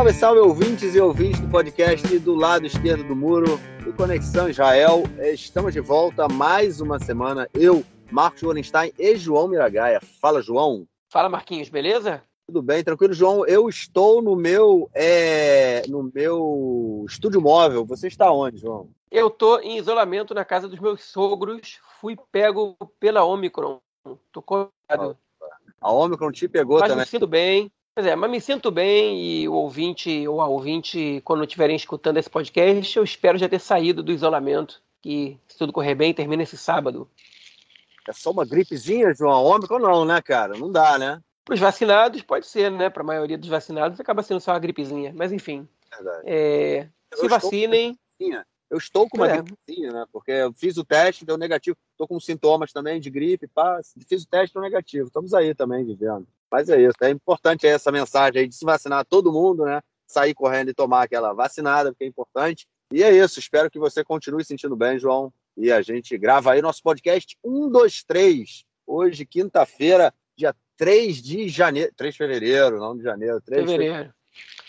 Salve, salve, ouvintes e ouvintes do podcast do lado esquerdo do muro do Conexão Israel. Estamos de volta mais uma semana. Eu, Marcos Wallenstein e João Miragaia. Fala, João. Fala, Marquinhos, beleza? Tudo bem, tranquilo, João. Eu estou no meu é, no meu estúdio móvel. Você está onde, João? Eu estou em isolamento na casa dos meus sogros. Fui pego pela Omicron. Tô colado. A Omicron te pegou Mas também. me sinto bem. Pois é, mas me sinto bem e o ouvinte ou a ouvinte, quando estiverem escutando esse podcast, eu espero já ter saído do isolamento. Que, se tudo correr bem, termina esse sábado. É só uma gripezinha, João? A Omicron não, né, cara? Não dá, né? Para os vacinados, pode ser, né? Para a maioria dos vacinados, acaba sendo só uma gripezinha. Mas, enfim, Verdade. é, se vacinem. Eu estou com uma É. gripezinha, né? Porque eu fiz o teste, deu negativo. Estou com sintomas também de gripe, pá. Fiz o teste, deu negativo. Estamos aí também vivendo. Mas é isso. É importante essa mensagem aí de se vacinar todo mundo, né? Sair correndo e tomar aquela vacinada, porque é importante. E é isso. Espero que você continue sentindo bem, João. E a gente grava aí nosso podcast 123. Hoje, quinta-feira, dia 3 de janeiro. 3 de fevereiro, não de janeiro. 3 de Fevereiro.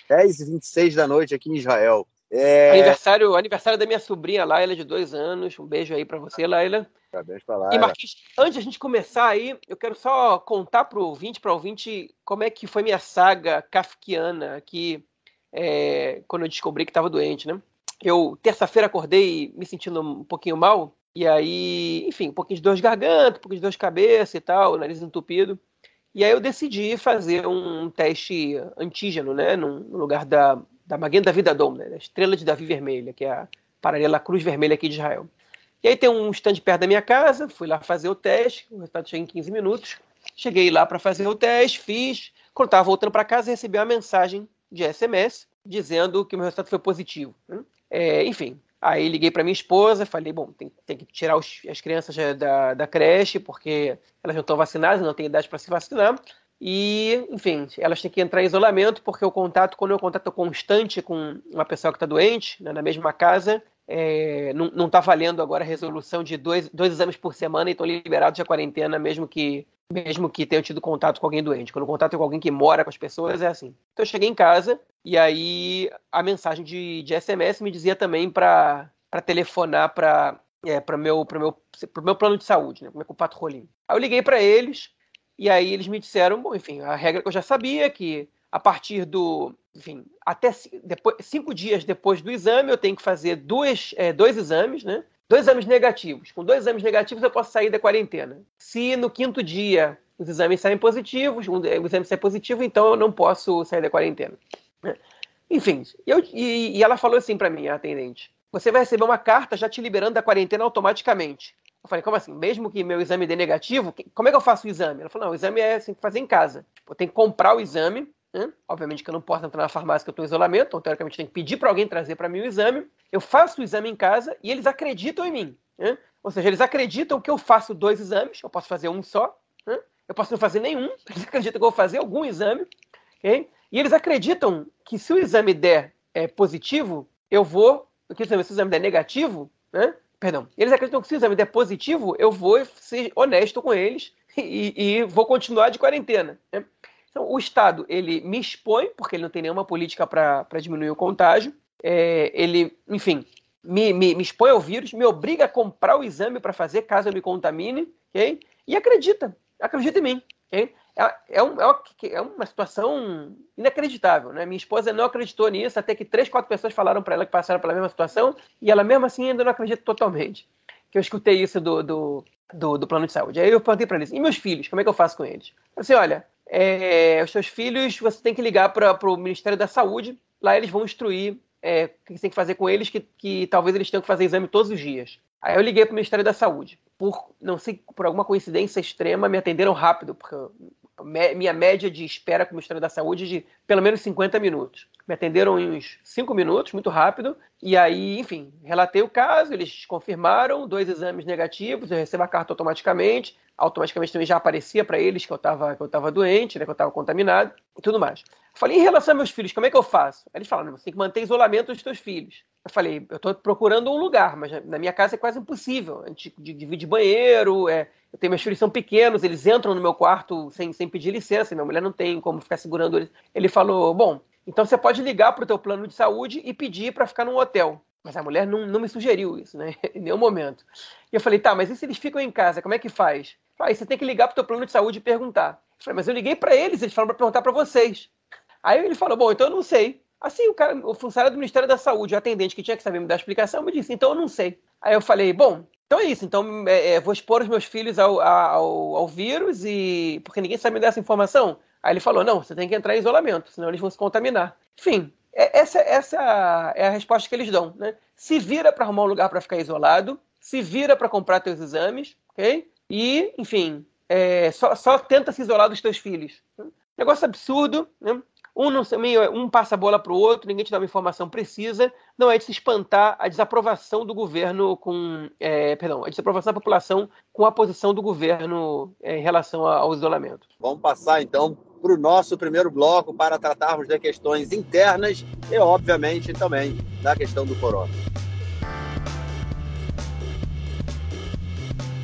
10 e 26 da noite aqui em Israel. É... Aniversário, aniversário da minha sobrinha Laila, de dois anos. Um beijo aí pra você, Laila. Parabéns pra. E Marquinhos, antes de a gente começar aí, eu quero só contar pro ouvinte, para ouvinte, como é que foi minha saga kafkiana aqui, é, quando eu descobri que estava doente, né? Eu, terça-feira, acordei me sentindo um pouquinho mal, e aí, enfim, um pouquinho de dor de garganta, um pouquinho de dor de cabeça e tal, nariz entupido. E aí eu decidi fazer um teste antígeno, né, no, lugar da, da da Vida Dom, né, da Estrela de Davi Vermelha, que é a paralela Cruz Vermelha aqui de Israel. E aí tem um stand perto da minha casa, fui lá fazer o teste, o resultado chega em 15 minutos. Cheguei lá para fazer o teste, fiz. Quando estava voltando para casa, recebi uma mensagem de SMS dizendo que o meu resultado foi positivo. É, enfim, aí liguei para minha esposa, falei, bom, tem, tem que tirar os- as crianças da, da creche, porque elas não estão vacinadas, não têm idade para se vacinar. E, enfim, elas têm que entrar em isolamento, porque o contato, quando eu contato constante com uma pessoa que está doente, né, na mesma casa, é, não, não tá valendo agora a resolução de dois, dois exames por semana e estão liberados de quarentena, mesmo que mesmo que tenham tido contato com alguém doente. Quando o contato é com alguém que mora com as pessoas, é assim. Então eu cheguei em casa e aí a mensagem de, de SMS me dizia também para telefonar para é, para meu, meu, meu plano de saúde, né? É o pato rolinho. Aí eu liguei para eles e aí eles me disseram, bom, enfim, a regra que eu já sabia, que a partir do, enfim, até depois, cinco dias depois do exame, eu tenho que fazer duas, é, dois exames, né? Dois exames negativos. Com dois exames negativos, eu posso sair da quarentena. Se no quinto dia os exames saem positivos, um, o exame sai positivo, então eu não posso sair da quarentena. né? Enfim, eu, e, e ela falou assim para mim, a atendente: você vai receber uma carta já te liberando da quarentena automaticamente. Eu falei, como assim? Mesmo que meu exame dê negativo, que- como é que eu faço o exame? Ela falou, não, o exame é assim, fazer em casa. Tipo, eu tenho que comprar o exame, né? Obviamente que eu não posso entrar na farmácia que eu estou em isolamento, então teoricamente tem que pedir para alguém trazer para mim o exame. Eu faço o exame em casa e eles acreditam em mim. né? Ou seja, eles acreditam que eu faço dois exames, eu posso fazer um só, né? eu posso não fazer nenhum, eles acreditam que eu vou fazer algum exame, ok? E eles acreditam que se o exame der é, positivo, eu vou. Que se o exame der negativo, né? Perdão. Eles acreditam que se o exame der positivo, eu vou ser honesto com eles e, e vou continuar de quarentena. né? Então, o Estado, ele me expõe, porque ele não tem nenhuma política para diminuir o contágio. É, ele, enfim, me, me, me expõe ao vírus, me obriga a comprar o exame para fazer caso eu me contamine, ok? E acredita, acredita em mim, ok? É, é, um- é uma, é uma situação inacreditável, né? Minha esposa não acreditou nisso, até que três, quatro pessoas falaram para ela que passaram pela mesma situação, e ela mesmo assim ainda não acredita totalmente. Que eu escutei isso do, do, do, do plano de saúde. Aí eu perguntei para eles, e meus filhos, como é que eu faço com eles? Eu disse, olha, é, os seus filhos, você tem que ligar para o Ministério da Saúde, lá eles vão instruir é, o que tem que fazer com eles, que, que talvez eles tenham que fazer exame todos os dias. Aí eu liguei para o Ministério da Saúde. Por, não sei, por alguma coincidência extrema, me atenderam rápido, porque me- minha média de espera com o Ministério da Saúde é de pelo menos 50 minutos. Me atenderam em uns 5 minutos, muito rápido, e aí, enfim, relatei o caso, eles confirmaram, dois exames negativos, eu recebo a carta automaticamente, automaticamente também já aparecia para eles que eu estava que eu tava doente, né, que eu estava contaminado e tudo mais. Eu falei, em relação aos meus filhos, como é que eu faço? Eles falaram, você tem que manter isolamento dos teus filhos. Eu falei, eu estou procurando um lugar, mas na minha casa é quase impossível. A gente divide banheiro, é, eu tenho meus filhos são pequenos, eles entram no meu quarto sem, sem pedir licença, minha mulher não tem como ficar segurando eles. Ele falou, bom, Então você pode ligar para o teu plano de saúde e pedir para ficar num hotel. Mas a mulher não, não me sugeriu isso, né? em nenhum momento. E eu falei, tá, mas e se eles ficam em casa, como é que faz? Aí você tem que ligar para o teu plano de saúde e perguntar. Eu falei, mas eu liguei para eles, eles falaram para perguntar para vocês. Aí ele falou, bom, então eu não sei. Assim, o, cara, o funcionário do Ministério da Saúde, o atendente que tinha que saber me dar explicação, me disse, então eu não sei. Aí eu falei, bom, então é isso. Então é, é, vou expor os meus filhos ao, ao, ao, vírus e. Porque ninguém sabe me dar essa informação. Aí ele falou: não, você tem que entrar em isolamento, senão eles vão se contaminar. Enfim, essa, essa é a resposta que eles dão. Né? Se vira para arrumar um lugar para ficar isolado, se vira para comprar teus exames, ok? E, enfim, é, só, só, tenta se isolar dos teus filhos. Negócio absurdo, né? Um, não, um passa a bola para o outro, ninguém te dá uma informação precisa. Não é de se espantar a desaprovação do governo com. É, perdão, a desaprovação da população com a posição do governo é, em relação ao isolamento. Vamos passar então para o nosso primeiro bloco para tratarmos de questões internas e, obviamente, também da questão do corona.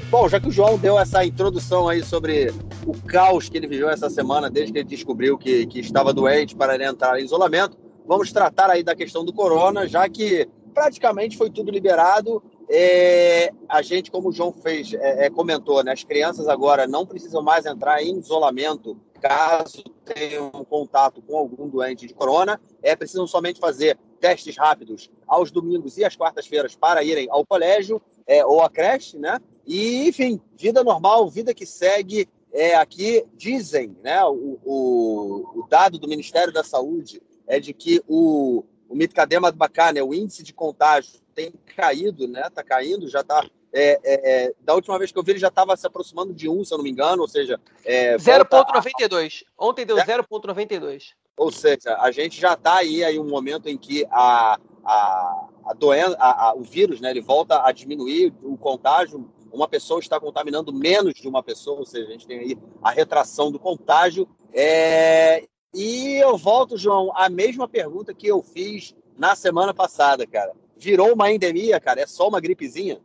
Bom, já que o João deu essa introdução aí sobre o caos que ele viveu essa semana, desde que ele descobriu que, que estava doente para ele entrar em isolamento, vamos tratar aí da questão do corona, já que praticamente foi tudo liberado. É, a gente, como o João fez, é, é, comentou, né, as crianças agora não precisam mais entrar em isolamento caso tenham contato com algum doente de corona, é precisam somente fazer testes rápidos aos domingos e às quartas-feiras para irem ao colégio é, ou à creche, né? E, enfim, vida normal, vida que segue. É, aqui dizem, né, o, o, o dado do Ministério da Saúde é de que o, o mitcadema do bacana, né, o índice de contágio tem caído, né? Tá caindo, já está é, é, é, da última vez que eu vi, ele já estava se aproximando de 1, se eu não me engano, ou seja... É, 0,92. A... Ontem deu 0,92. Ou seja, a gente já está aí, aí um momento em que a, a, a doença, a, a, o vírus, né, ele volta a diminuir o contágio, uma pessoa está contaminando menos de uma pessoa, ou seja, a gente tem aí a retração do contágio. É... E eu volto, João, a mesma pergunta que eu fiz na semana passada, cara. Virou uma endemia, cara? É só uma gripezinha?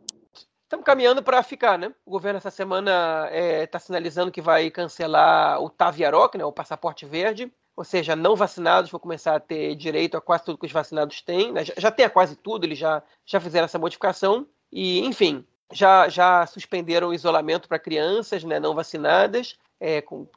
Estamos caminhando para ficar, né? O governo essa semana está é, tá sinalizando que vai cancelar o Taviaroc, né, o passaporte verde, ou seja, não vacinados vão começar a ter direito a quase tudo que os vacinados têm. Né? Já, já tem a quase tudo, eles já, já fizeram essa modificação. E, enfim, já, já suspenderam o isolamento para crianças né, não vacinadas. É, com,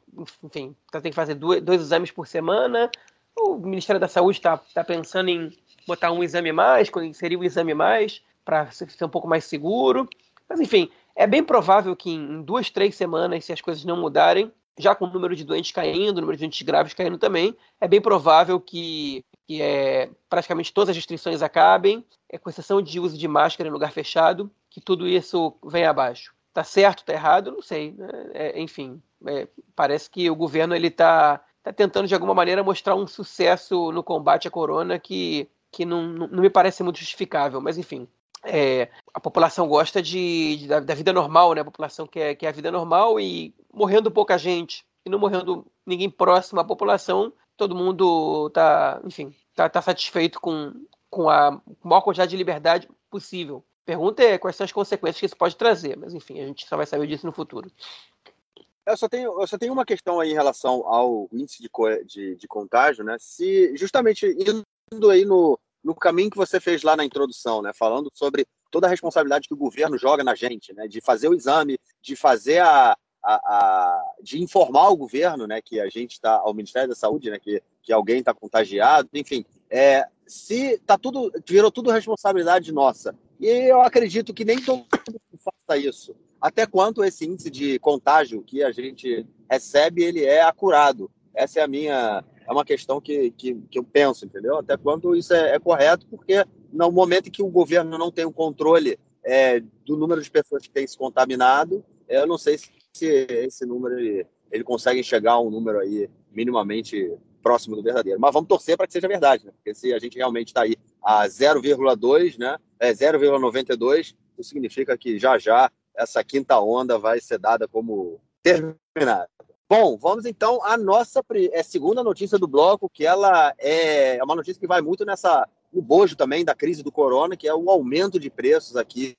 enfim, tá, tem que fazer dois, dois, exames por semana. O Ministério da Saúde está tá pensando em botar um exame mais, inserir um exame mais para ser um pouco mais seguro. Mas, enfim, é bem provável que em duas, três semanas, se as coisas não mudarem, já com o número de doentes caindo, o número de doentes graves caindo também, é bem provável que, que é, praticamente todas as restrições acabem, é, com exceção de uso de máscara em lugar fechado, que tudo isso venha abaixo. Tá certo, tá errado? Não sei. Né? É, enfim, é, parece que o governo ele está tá tentando de alguma maneira mostrar um sucesso no combate à corona que, que não, não me parece muito justificável, mas enfim. É, a população gosta de, de da, da, vida normal, né? A população quer, quer a vida normal e morrendo pouca gente e não morrendo ninguém próximo à população, todo mundo tá, enfim, tá, tá satisfeito com, com a maior quantidade de liberdade possível. Pergunta é quais são as consequências que isso pode trazer, mas enfim, a gente só vai saber disso no futuro. Eu só tenho, eu só tenho uma questão aí em relação ao índice de, de, de contágio, né? Se justamente indo aí no, no caminho que você fez lá na introdução, né? Falando sobre toda a responsabilidade que o governo joga na gente, né? De fazer o exame, de fazer a, a, a de informar o governo, né? Que a gente está ao Ministério da Saúde, né? Que, que alguém está contagiado, enfim. É, se tá tudo virou tudo responsabilidade nossa e eu acredito que nem todo mundo faça isso até quanto esse índice de contágio que a gente recebe ele é acurado essa é a minha é uma questão que, que, que eu penso, entendeu? Até quando isso é, é, correto, porque no momento em que o governo não tem o controle é, do número de pessoas que têm se contaminado, eu não sei se, se esse número ele, ele consegue chegar a um número aí minimamente próximo do verdadeiro. Mas vamos torcer para que seja verdade, né? Porque se a gente realmente está aí a 0,2, né? É 0,92, isso significa que já já essa quinta onda vai ser dada como terminada. Bom, vamos então à nossa é, segunda notícia do bloco, que ela é, é uma notícia que vai muito nessa no bojo também da crise do corona, que é o aumento de preços aqui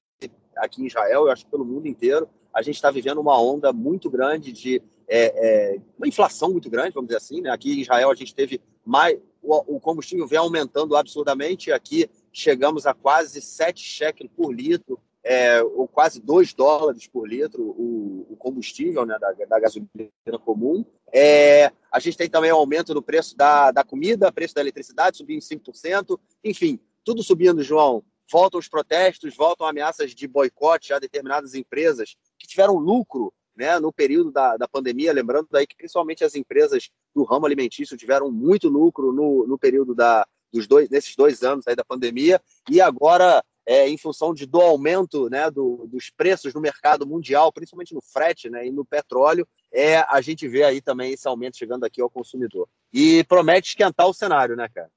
aqui em Israel, eu acho que pelo mundo inteiro. A gente está vivendo uma onda muito grande de é, é, uma inflação muito grande, vamos dizer assim. Né? Aqui em Israel a gente teve mais o, o combustível vem aumentando absurdamente. Aqui chegamos a quase 7 shekels por litro, é, ou quase 2 dólares por litro o, o combustível né, da, da gasolina comum. É, a gente tem também o aumento no preço da, da comida, preço da eletricidade subindo 5%. Enfim, tudo subindo, João. Voltam os protestos, voltam ameaças de boicote a determinadas empresas que tiveram lucro né, no período da, da pandemia. Lembrando daí que principalmente as empresas do ramo alimentício tiveram muito lucro no, no período da, dos dois, nesses dois anos aí da pandemia. E agora é, em função de, do aumento né, do, dos preços no mercado mundial, principalmente no frete né, e no petróleo, é, a gente vê aí também esse aumento chegando aqui ao consumidor. E promete esquentar o cenário, né, cara?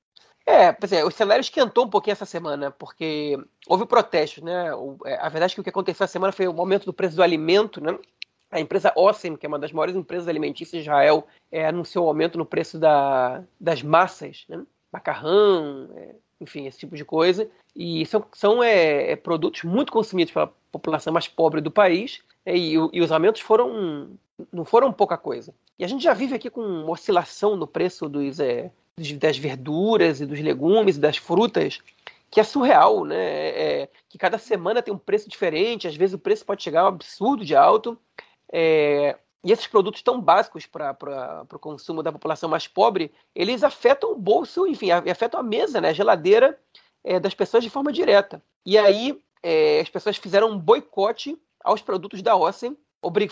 É, pois é, o cenário esquentou um pouquinho essa semana, porque houve protestos, né? É, a verdade é que o que aconteceu essa semana foi o aumento do preço do alimento, né? A empresa Ossem, que é uma das maiores empresas alimentícias de Israel, é, anunciou o aumento no preço da, das massas, né? Macarrão, é, enfim, esse tipo de coisa. E são, são é, é, produtos muito consumidos pela população mais pobre do país, é, e, e, os aumentos foram não foram pouca coisa. E a gente já vive aqui com uma oscilação no preço dos, é, das verduras e dos legumes e das frutas que é surreal, né? É, que cada semana tem um preço diferente, às vezes o preço pode chegar a um absurdo de alto. É, e esses produtos tão básicos para o consumo da população mais pobre, eles afetam o bolso, enfim, afetam a mesa, né, a geladeira é, das pessoas de forma direta. E aí é, as pessoas fizeram um boicote aos produtos da Ossem,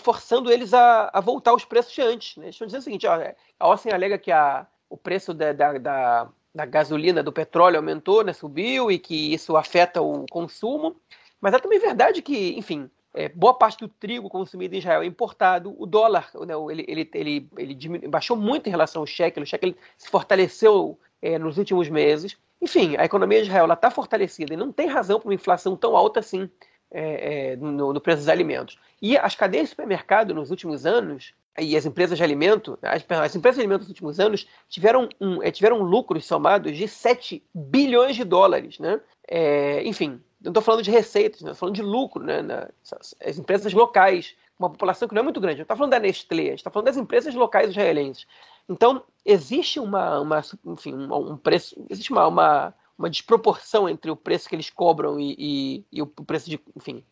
forçando eles a, a voltar aos preços de antes. Né? Estão dizendo o seguinte, ó, a Ossem alega que a, o preço da, da, da, da gasolina, do petróleo aumentou, né, subiu, e que isso afeta o consumo, mas é também verdade que, enfim, é, boa parte do trigo consumido em Israel é importado. O dólar, né, ele, ele, ele, ele baixou muito em relação ao shekel. O shekel se fortaleceu é, nos últimos meses. Enfim, a economia de Israel está fortalecida e não tem razão para uma inflação tão alta assim é, é, no, no, preço dos alimentos. E as cadeias de supermercado nos últimos anos e as empresas de alimento, as, as empresas de alimento nos últimos anos tiveram, um, é, tiveram lucros somados de 7 bilhões de dólares. Né? É, enfim, não estou falando de receitas, estou falando de lucro, né? As empresas locais, uma população que não é muito grande. Não está falando da Nestlé, a gente está falando das empresas locais israelenses. Então, existe uma, uma enfim, um, um preço, existe uma, uma, uma, desproporção entre o preço que eles cobram e, e, e o preço de, enfim,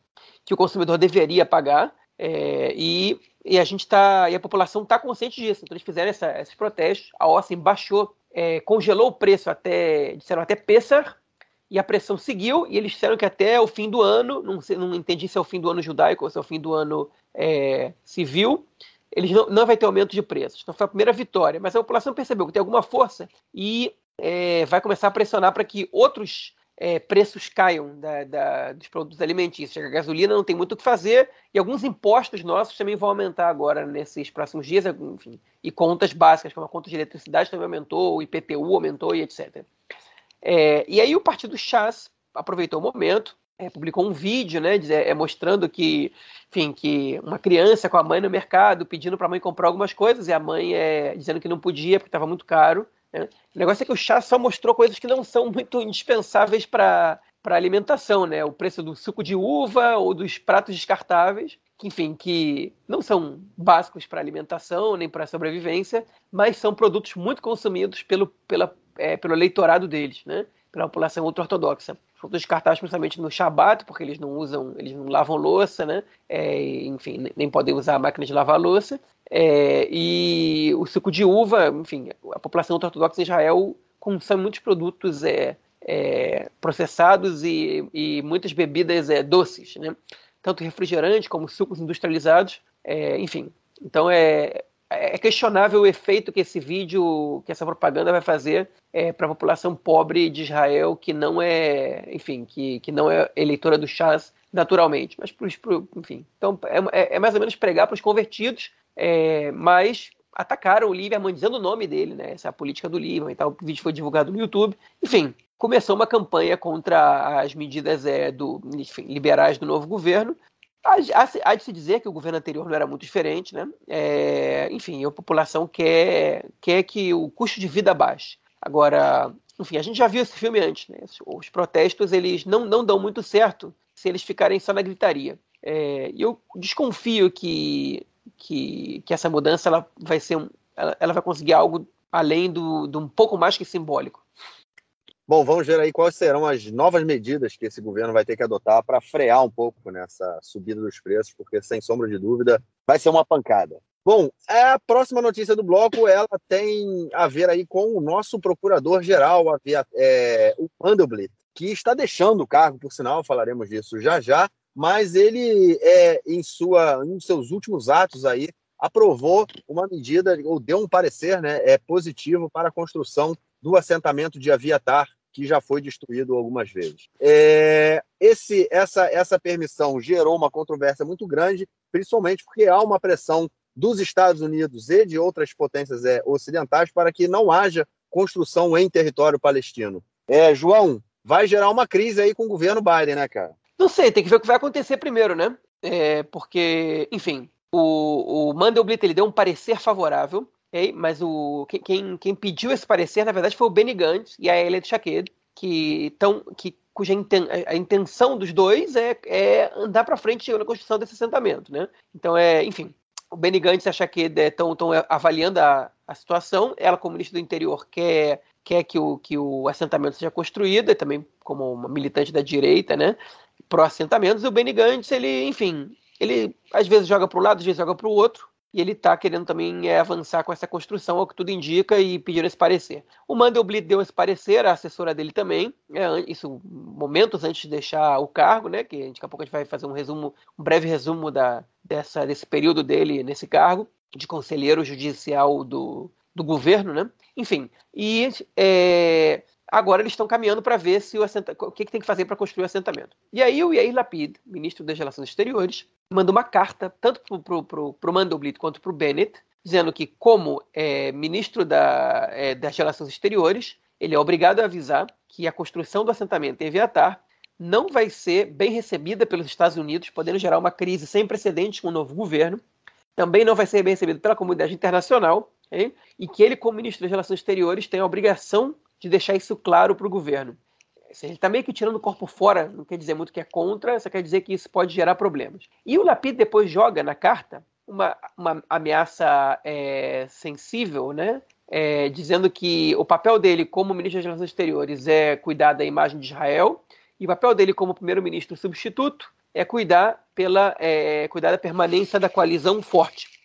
que o consumidor deveria pagar. É, e, e, a gente tá, e a população está consciente disso. Então eles fizeram essa, esses protestos. A OSCE baixou, é, congelou o preço até, disseram até Pessar, e a pressão seguiu, e eles disseram que até o fim do ano, não, sei, não entendi se é o fim do ano judaico ou se é o fim do ano é, civil, eles não, não vai ter aumento de preços. Então foi a primeira vitória. Mas a população percebeu que tem alguma força e é, vai começar a pressionar para que outros é, preços caiam da, da, dos produtos alimentícios. A gasolina não tem muito o que fazer e alguns impostos nossos também vão aumentar agora nesses próximos dias. Enfim, e contas básicas, como a conta de eletricidade também aumentou, o IPTU aumentou e etc. É, e aí o partido Chas aproveitou o momento, é, publicou um vídeo, né, é, mostrando que, enfim, que uma criança com a mãe no mercado pedindo para a mãe comprar algumas coisas e a mãe é, dizendo que não podia porque estava muito caro. Né? O negócio é que o chá só mostrou coisas que não são muito indispensáveis para para alimentação, né? O preço do suco de uva ou dos pratos descartáveis, enfim, que não são básicos para alimentação nem para sobrevivência, mas são produtos muito consumidos pelo, pela é, pelo eleitorado deles, né? pela população ultra-ortodoxa. São descartáveis principalmente no Shabat, porque eles não usam, eles não lavam louça, né? É, enfim, nem podem usar a máquina de lavar louça. É, e o suco de uva, enfim, a população ultra-ortodoxa em Israel consome muitos produtos é, é, processados e, e, muitas bebidas é, doces, né? Tanto refrigerante como sucos industrializados, é, enfim. Então é, é questionável o efeito que esse vídeo, que essa propaganda vai fazer é, para a população pobre de Israel que não é, enfim, que, que não é eleitora do Chas naturalmente, mas para enfim, então é, é, mais ou menos pregar para os convertidos, é, mas atacaram o Lieberman dizendo o nome dele, né? Essa é a política do Lieberman e tal. O vídeo foi divulgado no YouTube. Enfim, começou uma campanha contra as medidas é, do, enfim, liberais do novo governo. Há, de se dizer que o governo anterior não era muito diferente, né? É, enfim, a população quer, quer que o custo de vida baixe. Agora, enfim, a gente já viu esse filme antes, né? Os protestos, eles não, não dão muito certo se eles ficarem só na gritaria. É, eu desconfio que, que, que essa mudança ela vai ser um, ela, ela vai conseguir algo além do, do um pouco mais que simbólico. Bom, vamos ver aí quais serão as novas medidas que esse governo vai ter que adotar para frear um pouco nessa subida dos preços, porque sem sombra de dúvida vai ser uma pancada. Bom, a próxima notícia do bloco ela tem a ver aí com o nosso procurador-geral, é, o Mandelblit, que está deixando o cargo, por sinal, falaremos disso já já, mas ele, é, em, sua, em seus últimos atos aí, aprovou uma medida, ou deu um parecer né, é, positivo para a construção do assentamento de Aviatar, que já foi destruído algumas vezes. É, esse, essa, essa permissão gerou uma controvérsia muito grande, principalmente porque há uma pressão dos Estados Unidos e de outras potências é, ocidentais para que não haja construção em território palestino. É, João, vai gerar uma crise aí com o governo Biden, né, cara? Não sei, tem que ver o que vai acontecer primeiro, né? É, porque, enfim, o, o Mandelblit ele deu um parecer favorável, okay? mas o, quem, quem pediu esse parecer, na verdade, foi o Benny Gantz e a Elliot Shaked, que, tão, que cuja inten, a intenção dos dois é, é andar para frente na construção desse assentamento, né? Então, é, enfim, o Benny Gantz e a Shaked estão avaliando a, a situação. Ela, como ministro do Interior, quer quer que o, que o assentamento seja construído, e também como uma militante da direita, né, pró-assentamentos, e o Benny Gantz, ele, enfim, ele às vezes joga para um lado, às vezes joga para o outro, e ele está querendo também é, avançar com essa construção, ao que tudo indica, e pedindo esse parecer. O Mandelblit deu esse parecer, a assessora dele também, é, isso momentos antes de deixar o cargo, né, que daqui a pouco a gente vai fazer um resumo, um breve resumo da, dessa, desse período dele nesse cargo, de conselheiro judicial do, do governo, né? Enfim, e é, agora eles estão caminhando para ver se o, o que, que, tem que fazer para construir o assentamento. E aí o Yair Lapid, ministro das Relações Exteriores, manda uma carta tanto para o Mandelblit quanto para o Bennett, dizendo que, como é, ministro da, é, das Relações Exteriores, ele é obrigado a avisar que a construção do assentamento em Eviatar não vai ser bem recebida pelos Estados Unidos, podendo gerar uma crise sem precedentes com o novo governo. Também não vai ser bem recebido pela comunidade internacional hein? e que ele, como ministro das Relações Exteriores, tem a obrigação de deixar isso claro para o governo. Ele está meio que tirando o corpo fora, não quer dizer muito que é contra, só quer dizer que isso pode gerar problemas. E o Lapid depois joga na carta uma, uma ameaça é, sensível, né? É, dizendo que o papel dele como ministro das Relações Exteriores é cuidar da imagem de Israel e o papel dele como primeiro-ministro substituto é cuidar pela é, cuidar da permanência da coalizão forte.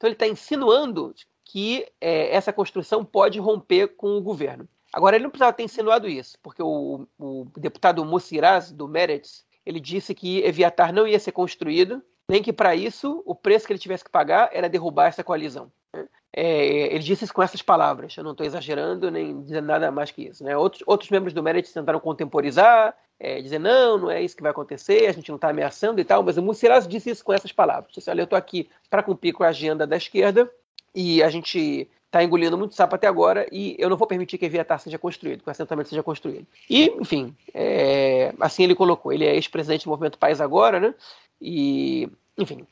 Então ele está insinuando que é, essa construção pode romper com o governo. Agora, ele não precisava ter insinuado isso, porque o, o deputado Mussiraz, do Meretz, ele disse que Eviatar não ia ser construído, nem que para isso o preço que ele tivesse que pagar era derrubar essa coalizão. Né? É, ele disse isso com essas palavras, eu não estou exagerando nem dizendo nada mais que isso. Né? Outros, outros membros do Meretz tentaram contemporizar, é, dizer não, não é isso que vai acontecer, a gente não está ameaçando e tal, mas o Mussiraz disse isso com essas palavras. Disse, olha, eu estou aqui para cumprir com a agenda da esquerda, e a gente está engolindo muito sapo até agora e eu não vou permitir que Eviatar seja construído, que o assentamento seja construído. E, enfim, é, assim ele colocou. Ele é ex-presidente do Movimento Paz agora, né? E, enfim,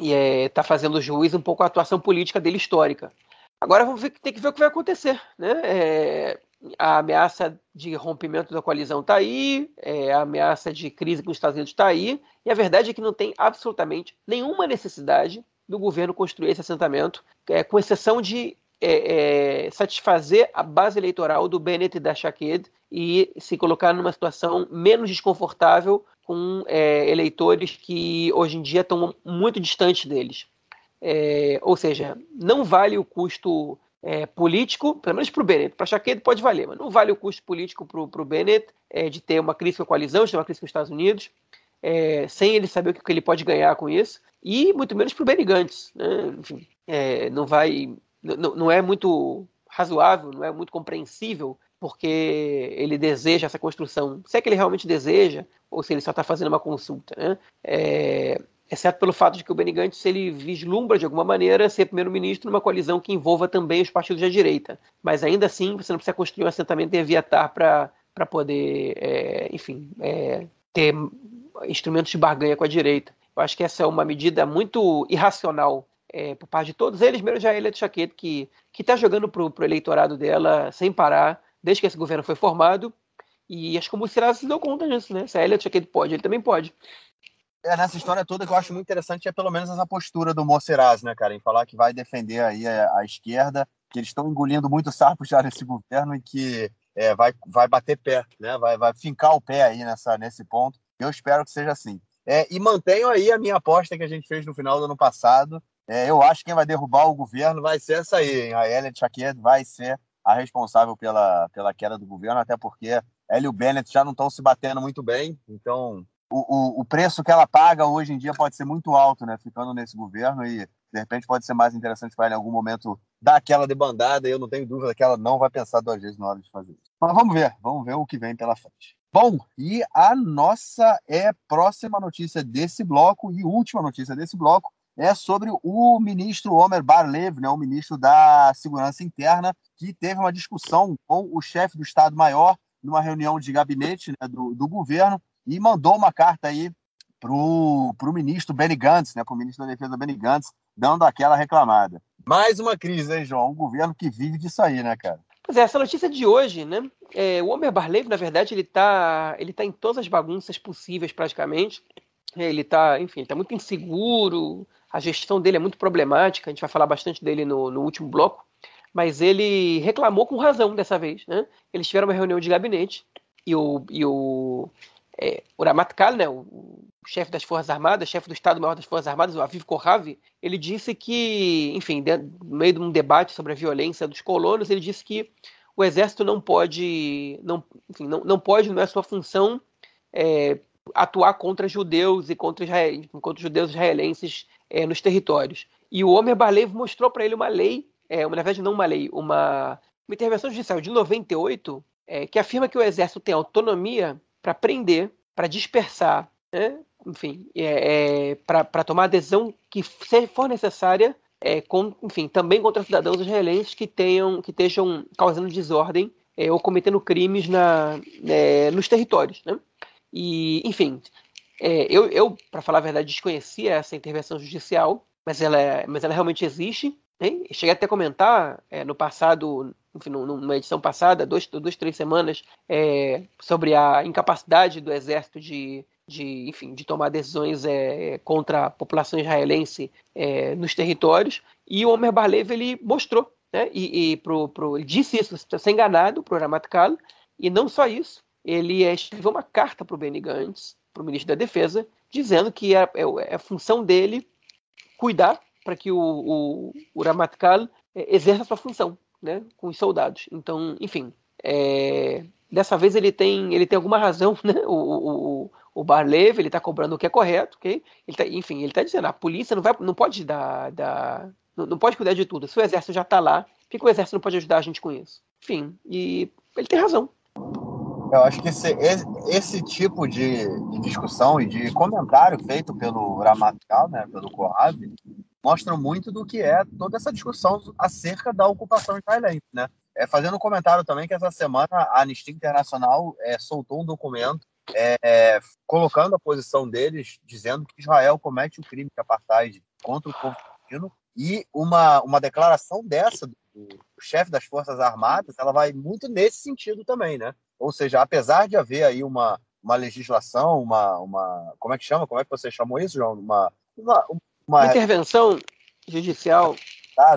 e está é, fazendo juiz um pouco a atuação política dele histórica. Agora vamos ver, tem que ver o que vai acontecer, né? É, a ameaça de rompimento da coalizão está aí, é, a ameaça de crise com os Estados Unidos está aí, e a verdade é que não tem absolutamente nenhuma necessidade do governo construir esse assentamento, é, com exceção de é, é, satisfazer a base eleitoral do Bennett e da Shaked e se colocar numa situação menos desconfortável com é, eleitores que hoje em dia estão muito distantes deles. É, ou seja, não vale o custo é, político, pelo menos para o Bennett, para Shaked pode valer, mas não vale o custo político para o Bennett de ter uma crise com a coalizão, de ter uma crise com os Estados Unidos, sem ele saber o que ele pode ganhar com isso e muito menos para o Benny Gantz. Né? Enfim, é, não vai, não, é muito razoável, não é muito compreensível porque ele deseja essa construção. Se é que ele realmente deseja, ou se ele só está fazendo uma consulta, né? É, exceto pelo fato de que o Benny Gantz ele vislumbra de alguma maneira ser primeiro-ministro numa coalizão que envolva também os partidos da direita. Mas ainda assim, você não precisa construir um assentamento em Aviatar para poder, é, enfim, é, ter instrumentos de barganha com a direita. Eu acho que essa é uma medida muito irracional é, por parte de todos eles, já a Elia Chaquet, que está jogando para o eleitorado dela sem parar, desde que esse governo foi formado. E acho que o Mussirá se deu conta disso, né? Se a Elia Chaquet pode, ele também pode. É, nessa história toda que eu acho muito interessante é pelo menos essa postura do Moceraz, né, cara, em falar que vai defender aí a, a esquerda que eles estão engolindo muito sapo já nesse governo e que é, vai, vai bater pé, né? vai, vai fincar o pé aí nessa, nesse ponto. Eu espero que seja assim. É, e mantenho aí a minha aposta que a gente fez no final do ano passado. É, eu acho que quem vai derrubar o governo vai ser essa aí, hein? A Elliot Chaquet vai ser a responsável pela, pela queda do governo, até porque ela e o Bennett já não estão se batendo muito bem. Então, o, o, o preço que ela paga hoje em dia pode ser muito alto, né? Ficando nesse governo e de repente pode ser mais interessante para ela em algum momento dar aquela debandada, e eu não tenho dúvida que ela não vai pensar duas vezes na hora de fazer isso. Mas vamos ver, vamos ver o que vem pela frente. Bom, e a nossa é próxima notícia desse bloco e última notícia desse bloco é sobre o ministro Omer Barlev, né, o ministro da Segurança Interna, que teve uma discussão com o chefe do Estado-Maior numa reunião de gabinete né, do, do governo e mandou uma carta aí para o ministro Benny Gantz, né, para o ministro da Defesa Benny Gantz, dando aquela reclamada. Mais uma crise, hein, João? Um governo que vive disso aí, né, cara? Pois é, essa notícia de hoje, né? É, o Homer Barlev, na verdade, ele tá, ele tá em todas as bagunças possíveis, praticamente. Ele tá, enfim, ele tá muito inseguro, a gestão dele é muito problemática, a gente vai falar bastante dele no, no último bloco, mas ele reclamou com razão dessa vez, né? Eles tiveram uma reunião de gabinete e o, e o, é, o Ramatkal, né, o, chefe das Forças Armadas, chefe do Estado-Maior das Forças Armadas, o Aviv Kohavi, ele disse que, enfim, no meio de um debate sobre a violência dos colonos, ele disse que o exército não pode, não, enfim, não, não pode, não é sua função é, atuar contra judeus e contra, israel, contra judeus israelenses é, nos territórios. E o Omer Barlev mostrou para ele uma lei, é, uma, na verdade não uma lei, uma, uma intervenção judicial de 98, é, que afirma que o exército tem autonomia para prender, para dispersar né, enfim, é, é, para tomar adesão que for necessária, é, com, enfim, também contra cidadãos israelenses que tenham, que estejam causando desordem é, ou cometendo crimes na, é, nos territórios, né? E, enfim, é, eu, eu para falar a verdade, desconhecia essa intervenção judicial, mas ela, mas ela realmente existe. Né? Cheguei até a comentar no passado, enfim, numa edição passada, dois, duas, três semanas, sobre a incapacidade do exército de de, enfim, de tomar decisões é, contra a população israelense é, nos territórios. E o Omer Barlev ele mostrou, né? E, e pro, pro, ele disse isso, sendo enganado para o Ramatkal. E não só isso, ele é, escreveu uma carta para o Benny Gantz, para o ministro da Defesa, dizendo que é, é, é função dele cuidar para que o, o, o Ramatkal é, exerça a sua função, né, com os soldados. Então, enfim, é, dessa vez ele tem, ele tem alguma razão, né? O, o, o Barlev, ele está cobrando o que é correto, ok? Ele tá, enfim, ele está dizendo, a polícia não, vai, não pode dar, dar não, não, pode cuidar de tudo. Se o exército já está lá, por que, o exército não pode ajudar a gente com isso? Enfim, e ele tem razão. Eu acho que esse, esse tipo de, de, discussão e de comentário feito pelo Ramatkal, né, pelo Kohav, mostra muito do que é toda essa discussão acerca da ocupação israelense, né? É, fazendo um comentário também que essa semana a Anistia Internacional é, soltou um documento é, colocando a posição deles, dizendo que Israel comete o crime de apartheid contra o povo palestino e uma, uma declaração dessa do, do chefe das Forças Armadas, ela vai muito nesse sentido também, né? Ou seja, apesar de haver aí uma, uma legislação, uma, uma como é que chama? Como é que você chamou isso, João? Uma, uma, uma intervenção judicial,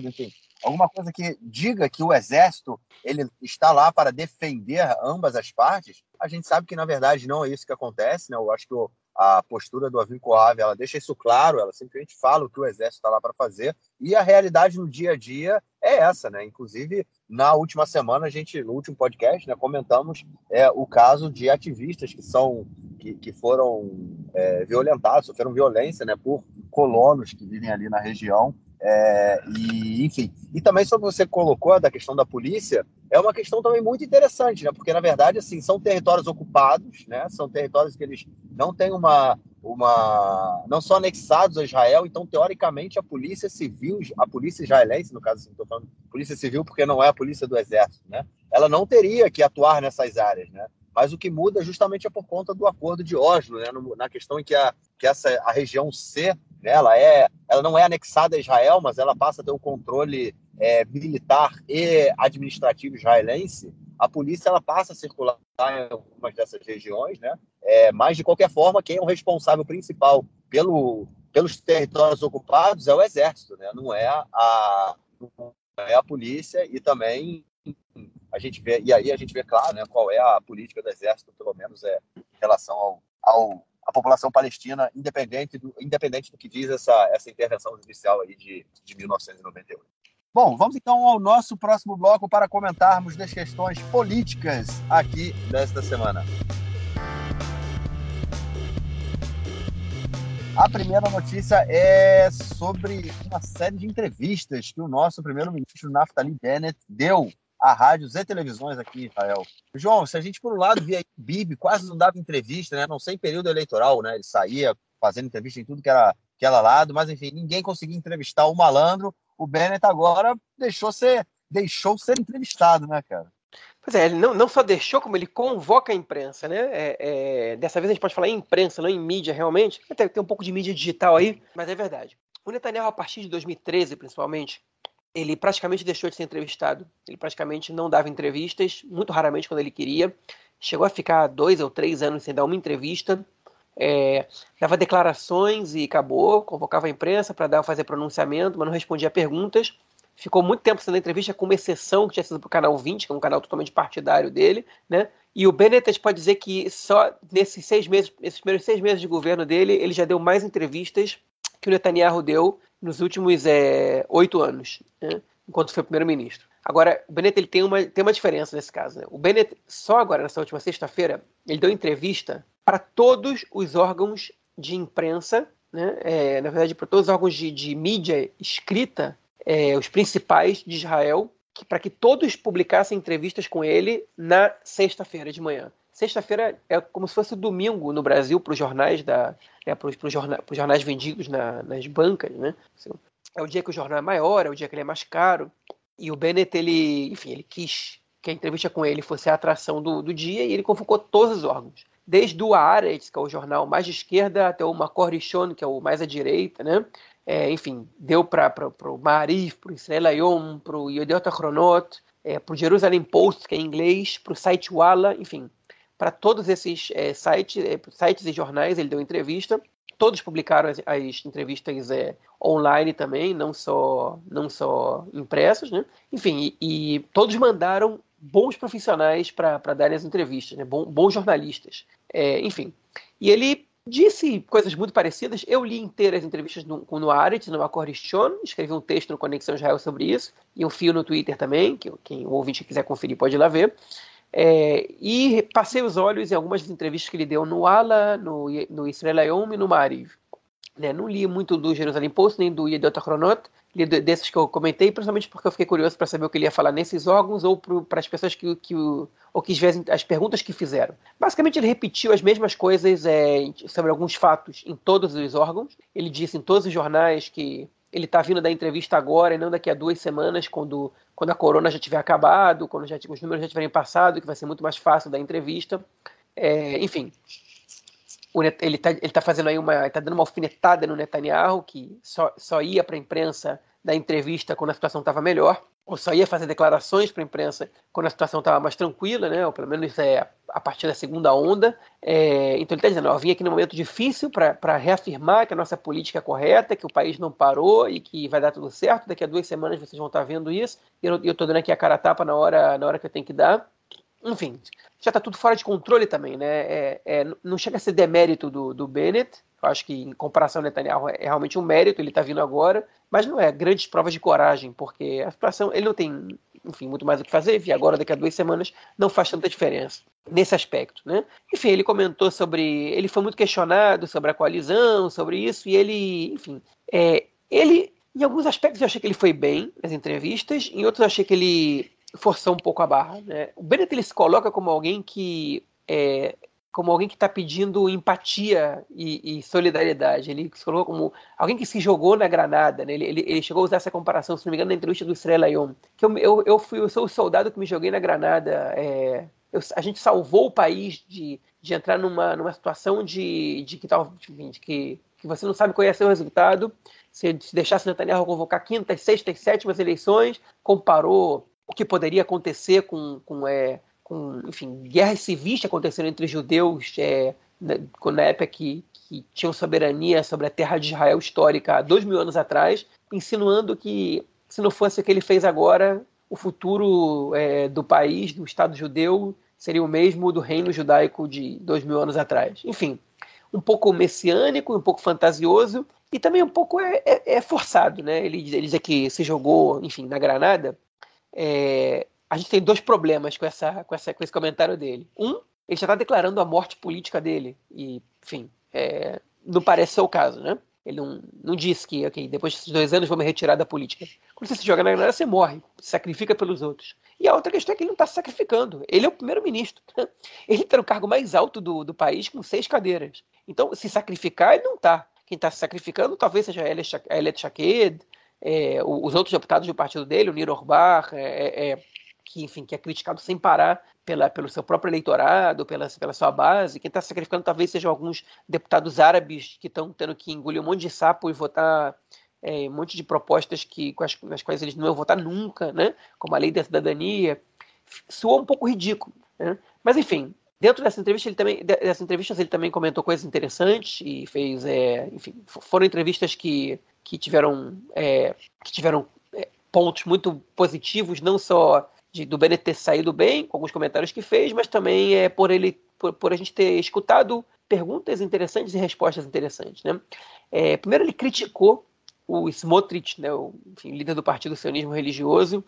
enfim, alguma coisa que diga que o exército ele está lá para defender ambas as partes, a gente sabe que na verdade não é isso que acontece, né? Eu acho que o, a postura do Avin Coave, ela deixa isso claro, ela simplesmente fala o que o exército está lá para fazer, e a realidade no dia a dia é essa, né? Inclusive, na última semana, a gente, no último podcast, né, comentamos é, o caso de ativistas que são que, que foram é, violentados, sofreram violência né, por colonos que vivem ali na região é, e, enfim, e também sobre você colocou da questão da polícia, é uma questão também muito interessante, né? Porque na verdade, assim, são territórios ocupados, né? São territórios que eles não têm uma, uma, não são anexados a Israel. Então, teoricamente, a polícia civil, a polícia israelense, no caso, estou assim, falando polícia civil porque não é a polícia do exército, né? Ela não teria que atuar nessas áreas, né? Mas o que muda justamente é por conta do acordo de Oslo, né? na questão em que, a, que essa, a região C né? ela, é, ela não é anexada a Israel, mas ela passa a ter o controle é, militar e administrativo israelense. A polícia ela passa a circular em algumas dessas regiões, né? É, mas de qualquer forma, quem é o responsável principal pelo, pelos territórios ocupados é o exército, né? Não é a, é a polícia e também a gente vê, e aí a gente vê claro né, qual é a política do exército, pelo menos é, em relação ao, ao a população palestina, independente do, independente do que diz essa, essa intervenção judicial aí de, de 1998. Bom, vamos então ao nosso próximo bloco para comentarmos das questões políticas aqui desta semana. A primeira notícia é sobre uma série de entrevistas que o nosso primeiro-ministro Naftali Bennett deu a rádios e televisões aqui em Israel. João, se a gente por um lado via Bibi quase não dava entrevista, né? Não sei em período eleitoral, né? Ele saía fazendo entrevista em tudo que era, que era lado, mas enfim, ninguém conseguia entrevistar o malandro. O Bennett agora deixou ser, deixou ser entrevistado, né, cara? Pois é, ele não, não só deixou, como ele convoca a imprensa, né? É, é, dessa vez a gente pode falar em imprensa, não em mídia realmente. Até tem um pouco de mídia digital aí, mas é verdade. O Netanyahu, a partir de 2013, principalmente, ele praticamente deixou de ser entrevistado. Ele praticamente não dava entrevistas, muito raramente quando ele queria. Chegou a ficar dois ou três anos sem dar uma entrevista. É, dava declarações e acabou. Convocava a imprensa para fazer pronunciamento, mas não respondia perguntas. Ficou muito tempo sem dar entrevista, com uma exceção que tinha sido para o canal 20, que é um canal totalmente partidário dele, né? E o Bennett pode dizer que só nesses seis meses, esses primeiros seis meses de governo dele, ele já deu mais entrevistas que o Netanyahu deu nos últimos é, oito anos, né, enquanto foi primeiro-ministro. Agora, o Bennett ele tem, uma, tem uma diferença nesse caso. Né? O Bennett, só agora, nessa última sexta-feira, ele deu entrevista para todos os órgãos de imprensa, né? É, na verdade, para todos os órgãos de, de mídia escrita, é, os principais de Israel, para que todos publicassem entrevistas com ele na sexta-feira de manhã. Sexta-feira é como se fosse domingo no Brasil para os jornais da, é, para os jornais, jornais vendidos na, nas bancas, né? É o dia que o jornal é maior, é o dia que ele é mais caro. E o Bennett, ele, enfim, ele quis que a entrevista com ele fosse a atração do, do dia e ele convocou todos os órgãos. Desde o Haaretz, que é o jornal mais de esquerda, até o Makor Rishon, que é o mais à direita, né? É, enfim, deu para o Marif, para o Israel Ayom, para o Yedot Achronot, é, para o Jerusalem Post, que é em inglês, para o site Walla, enfim, para todos esses é, sites, é, sites e jornais, ele deu entrevista. Todos publicaram as, as entrevistas é, online também, não só, não só impressos, né? Enfim, e, e todos mandaram bons profissionais para darem as entrevistas, né? Bom, bons jornalistas. É, enfim, e ele disse coisas muito parecidas. Eu li inteiras as entrevistas no, no Aretz, no Acordichon, escrevi um texto no Conexão Israel sobre isso, e um fio no Twitter também, que quem o ouvinte quiser conferir pode ir lá ver. É, e passei os olhos em algumas entrevistas que ele deu no Ala, no, no Israel Ayom e no Mariv. Né, não li muito do Jerusalém Post, nem do Yedot Achronot, li desses que eu comentei, principalmente porque eu fiquei curioso para saber o que ele ia falar nesses órgãos ou para as pessoas que, que, ou que as perguntas que fizeram. Basicamente, ele repetiu as mesmas coisas é, sobre alguns fatos em todos os órgãos. Ele disse em todos os jornais que ele está vindo da entrevista agora e não daqui a duas semanas, quando, quando a corona já tiver acabado, quando já, os números já tiverem passado, que vai ser muito mais fácil da entrevista. É, enfim, ele está ele tá fazendo aí uma. está dando uma alfinetada no Netanyahu, que só, só ia para a imprensa da entrevista quando a situação estava melhor ou só ia fazer declarações para a imprensa quando a situação estava mais tranquila, né? ou pelo menos é, a partir da segunda onda. É, então ele está dizendo: vim aqui num momento difícil para reafirmar que a nossa política é correta, que o país não parou e que vai dar tudo certo. Daqui a duas semanas vocês vão estar tá vendo isso. E eu estou dando aqui a cara a tapa na hora, na hora que eu tenho que dar. Enfim, já está tudo fora de controle também, né? É, é, não chega a ser demérito do, do Bennett, eu acho que, em comparação ao Netanyahu, é realmente um mérito, ele está vindo agora, mas não é grandes provas de coragem, porque a situação, ele não tem, enfim, muito mais o que fazer, e agora, daqui a duas semanas, não faz tanta diferença nesse aspecto, né? Enfim, ele comentou sobre, ele foi muito questionado sobre a coalizão, sobre isso, e ele, enfim, é, ele, em alguns aspectos eu achei que ele foi bem nas entrevistas, em outros eu achei que ele forçou um pouco a barra, né? O Bennett, ele se coloca como alguém que é, como alguém que está pedindo empatia e, e, solidariedade. Ele se colocou como alguém que se jogou na granada. Né? Ele, ele, ele, chegou a usar essa comparação, se não me engano, na entrevista do Israel Ayom. Que eu, eu, eu, fui, eu sou o soldado que me joguei na granada. É, eu, a gente salvou o país de, de entrar numa, numa situação de, de, que, tal, de que, que você não sabe qual ia ser o resultado. Se, se deixasse Netanyahu convocar quintas, sextas, sétimas eleições, comparou o que poderia acontecer com, com é, com, enfim, guerras civis acontecendo entre judeus é, na, na época que, que tinham soberania sobre a terra de Israel histórica há dois mil anos atrás, insinuando que se não fosse o que ele fez agora, o futuro é, do país, do Estado judeu, seria o mesmo do reino judaico de dois mil anos atrás. Enfim, um pouco messiânico, um pouco fantasioso e também um pouco é, é, é forçado, né? Ele, ele diz que se jogou, enfim, na Granada. É, a gente tem dois problemas com, essa, com, essa, com esse comentário dele. Um, ele já está declarando a morte política dele e, enfim, é, não parece ser o caso, né? Ele não, não disse que, ok, depois desses dois anos vou me retirar da política. Quando você se joga na Granada, você morre, sacrifica pelos outros. E a outra questão é que ele não está se sacrificando. Ele é o primeiro-ministro. Ele está no cargo mais alto do, do país, com seis cadeiras. Então, se sacrificar, ele não está. Quem está se sacrificando talvez seja a Elet Shaked, é, os outros deputados do partido dele, o Nir Orbach, é, é, é, que, enfim, que é criticado sem parar pela, pelo seu próprio eleitorado, pela, pela sua base. Quem está sacrificando talvez sejam alguns deputados árabes que estão tendo que engolir um monte de sapo e votar é, um monte de propostas que, com as, nas quais eles não vão votar nunca, né? como a lei da cidadania. Soou um pouco ridículo. Né? Mas, enfim, dentro dessa entrevista, ele também, dessas entrevistas, ele também comentou coisas interessantes e fez, é, enfim, foram entrevistas que, que tiveram, é, que tiveram é, pontos muito positivos, não só de, do Bennett ter saído bem, com alguns comentários que fez, mas também é por ele, por, por a gente ter escutado perguntas interessantes e respostas interessantes, né? É, primeiro ele criticou o Smotrich, né, o enfim, líder do Partido Sionismo Religioso,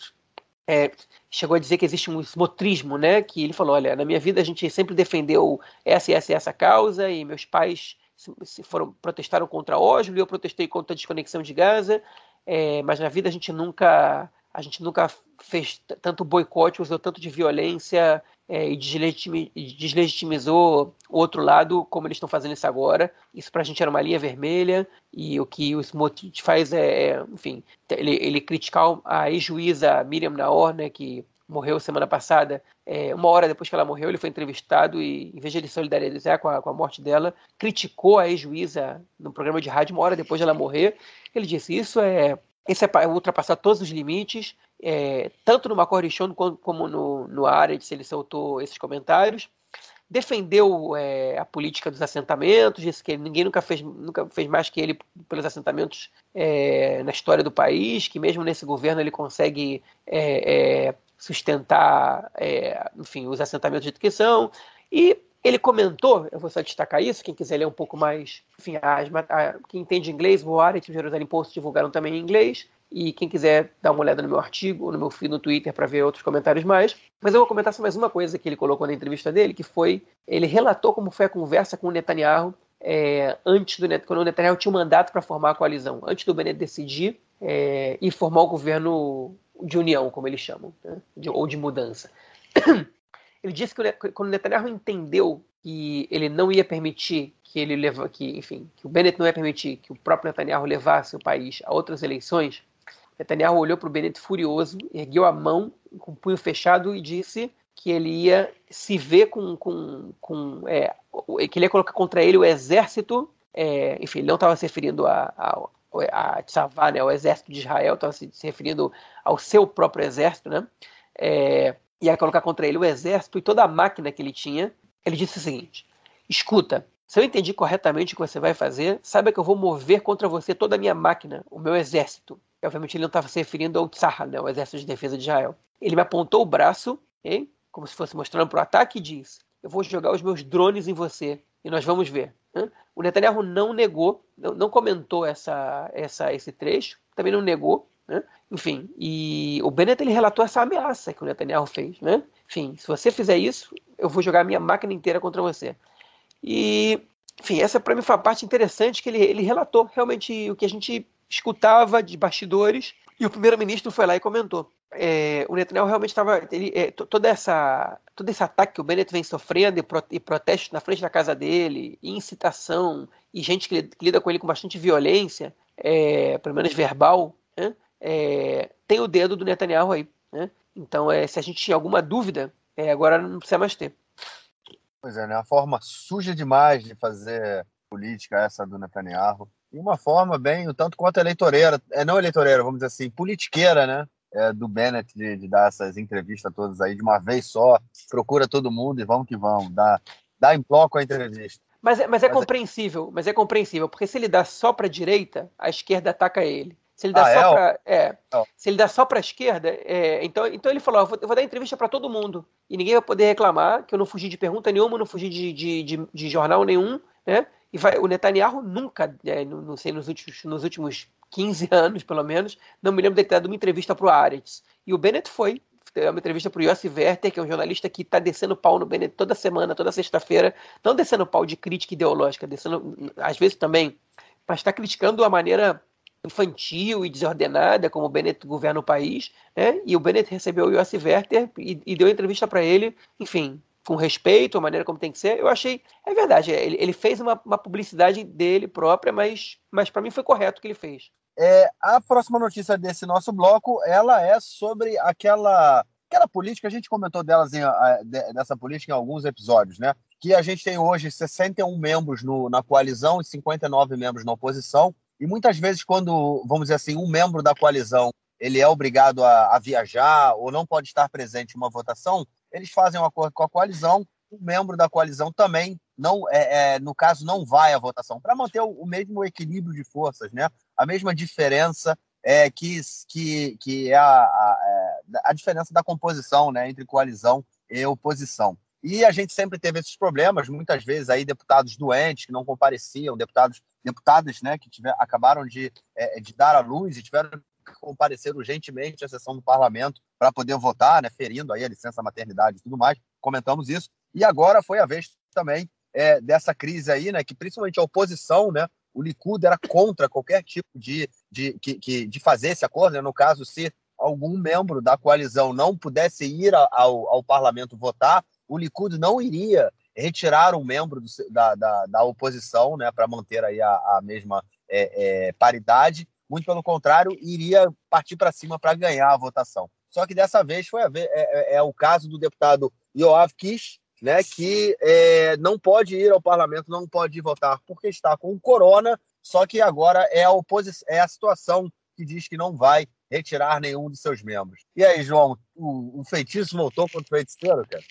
é, chegou a dizer que existe um smotrismo, né? Que ele falou, olha, na minha vida a gente sempre defendeu essa e essa e essa causa e meus pais se foram protestaram contra Oslo, eu protestei contra a desconexão de Gaza, é, mas na vida a gente nunca a gente nunca fez tanto boicote, usou tanto de violência é, e deslegitimizou o outro lado, como eles estão fazendo isso agora. Isso para a gente era uma linha vermelha, e o que o Smotrich faz é, é, enfim, ele, ele criticar a ex-juíza Miriam Naor, né, que morreu semana passada, é, uma hora depois que ela morreu, ele foi entrevistado e, em vez de ele solidarizar com a, com a morte dela, criticou a ex-juíza no programa de rádio uma hora depois de ela morrer. Ele disse: Isso é esse é ultrapassar todos os limites, é, tanto no Macorichon como, no, no Arendt, ele soltou esses comentários. Defendeu é, a política dos assentamentos, disse que ninguém nunca fez, nunca fez mais que ele pelos assentamentos é, na história do país, que mesmo nesse governo ele consegue é, é, sustentar, é, enfim, os assentamentos de que são. E ele comentou, eu vou só destacar isso, quem quiser ler um pouco mais, enfim, a, quem entende inglês, o Arendt e Jerusalém Post divulgaram também em inglês, e quem quiser dar uma olhada no meu artigo no meu feed no Twitter para ver outros comentários mais. Mas eu vou comentar só mais uma coisa que ele colocou na entrevista dele, que foi, ele relatou como foi a conversa com o Netanyahu é, antes do quando o Netanyahu tinha um mandato para formar a coalizão, antes do Bennett decidir é, e formar o governo de união, como eles chamam, né? de, ou de mudança. Ele disse que quando Netanyahu entendeu que ele não ia permitir que ele leva, que, enfim, que o Bennett não ia permitir que o próprio Netanyahu levasse o país a outras eleições, Netanyahu olhou para o Bennett furioso, ergueu a mão com o punho fechado e disse que ele ia se ver com, com, com é, que ele ia colocar contra ele o exército, é, enfim, ele não estava se referindo a, a, a Tzavá, né, ao exército de Israel, estava se, se, referindo ao seu próprio exército, né, é, ia colocar contra ele o exército e toda a máquina que ele tinha. Ele disse o seguinte: escuta, se eu entendi corretamente o que você vai fazer, saiba que eu vou mover contra você toda a minha máquina, o meu exército. E, obviamente ele não estava se referindo ao Tzahar, né, o exército de defesa de Israel. Ele me apontou o braço, okay? como se fosse mostrando para o ataque, e disse: Eu vou jogar os meus drones em você e nós vamos ver. O Netanyahu não negou, não, comentou essa, essa, esse trecho, também não negou, né? Enfim, e o Bennett ele relatou essa ameaça que o Netanyahu fez. Né? Enfim, se você fizer isso, eu vou jogar a minha máquina inteira contra você. E, enfim, essa para mim foi a parte interessante que ele, ele relatou realmente o que a gente escutava de bastidores e o primeiro-ministro foi lá e comentou. É, o Netanyahu realmente estava. É, toda essa, todo esse ataque que o Bennett vem sofrendo e, pro, e na frente da casa dele, e incitação, e gente que, que, lida com ele com bastante violência, é, pelo menos verbal, né? É, tem o dedo do Netanyahu aí. Né? Então, é, se a gente tinha alguma dúvida, é, agora não precisa mais ter. Pois é, né? Uma forma suja demais de fazer política essa do Netanyahu. E uma forma bem, o tanto quanto eleitoreira, é não eleitoreira, vamos dizer assim, politiqueira, né? É, do Bennett de, de, dar essas entrevistas todas aí de uma vez só, procura todo mundo e vamos que vamos, dá, dá em bloco a entrevista. Mas, é, mas é mas compreensível, é... mas é compreensível, porque se ele dá só para a direita, a esquerda ataca ele. Se ele dá ah, só é? para é, se ele dá só para a esquerda, é, então, então ele falou: eu vou, eu vou, dar entrevista para todo mundo e ninguém vai poder reclamar que eu não fugi de pergunta nenhuma, não fugi de, de, de, de jornal nenhum, né? E vai, o Netanyahu nunca, é, não, não, sei, nos últimos, nos últimos 15 anos, pelo menos, não me lembro de ter dado uma entrevista para o Aretz. E o Bennett foi, uma entrevista para o Yossi Werther, que é um jornalista que está descendo pau no Bennett toda semana, toda sexta-feira, não descendo pau de crítica ideológica, descendo, às vezes também, mas está criticando a maneira infantil e desordenada como o Bennett governa o país, né? E o Bennett recebeu o Yossi Werther e, e deu entrevista para ele, enfim, com respeito, a maneira como tem que ser. Eu achei, é verdade, ele, ele fez uma, uma, publicidade dele própria, mas, mas para mim foi correto o que ele fez. É, a próxima notícia desse nosso bloco, ela é sobre aquela aquela política, a gente comentou delas em, dessa política em alguns episódios, né? Que a gente tem hoje 61 membros no, na coalizão e 59 membros na oposição. E muitas vezes, quando, vamos dizer assim, um membro da coalizão ele é obrigado a, a viajar ou não pode estar presente em uma votação, eles fazem um acordo com a coalizão, o membro da coalizão também não é, é no caso não vai à votação para manter o, o, mesmo equilíbrio de forças, né? A mesma diferença é que que, que é a, a, é, a diferença da composição, né, entre coalizão e oposição. E a gente sempre teve esses problemas, muitas vezes aí deputados doentes que não compareciam, deputados deputadas né, que tiver, acabaram de, é, de dar à luz e tiveram que comparecer urgentemente à sessão do parlamento para poder votar, né, ferindo aí a licença maternidade e tudo mais. Comentamos isso. E agora foi a vez também é, dessa crise aí, né, que principalmente a oposição, né, o Likud era contra qualquer tipo de, de, de, de fazer esse acordo. Né? No caso, se algum membro da coalizão não pudesse ir ao, ao parlamento votar, o Likud não iria retirar um membro do, da, da, da, oposição né, para manter aí a, a mesma é, é, paridade. Muito pelo contrário, iria partir para cima para ganhar a votação. Só que dessa vez foi a, é, é, é, o caso do deputado Yoav Kish, né, que é, não pode ir ao parlamento, não pode votar porque está com corona, só que agora é a, oposição, é a situação que diz que não vai retirar nenhum de seus membros. E aí, João, o, o feitiço voltou contra o feiticeiro, cara?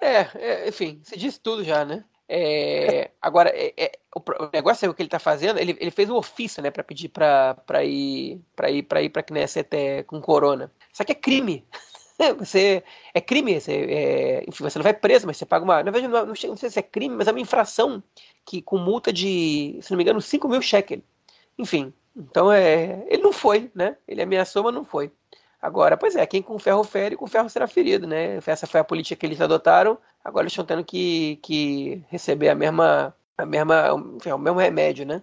É, é, enfim, você disse tudo já, né? É, agora, é, é, o, o, negócio é o que ele está fazendo. Ele, ele fez um ofício, né, para pedir para ir para ir para ir para Knesset com corona. Isso aqui é crime. Você é crime, você, é, enfim, você não vai preso, mas você paga uma. Na verdade, não, não, não sei se é crime, mas é uma infração que com multa de, se não me engano, 5 mil shekels. Enfim, então é, ele não foi, né? Ele ameaçou, mas não foi. Agora, pois é, quem com ferro fere, com ferro será ferido, né? Essa foi a política que eles adotaram, agora eles estão tendo que, que receber a mesma, a mesma, enfim, o mesmo remédio, né?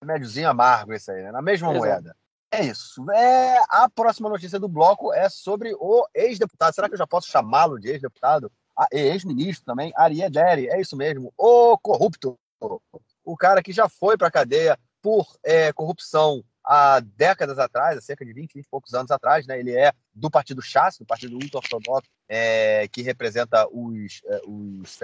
Remédiozinho amargo esse aí, né? Na mesma Exato. moeda. É isso. É, a próxima notícia do bloco é sobre o ex-deputado. Será que eu já posso chamá-lo de ex-deputado? Ah, ex-ministro também, Ariel Deri. É isso mesmo. O corrupto. O cara que já foi para a cadeia por é, corrupção há décadas atrás, há cerca de 20, 20 e poucos anos atrás, né? Ele é do partido Chas, do partido ultra-ortodoxo, é, que representa os, é, os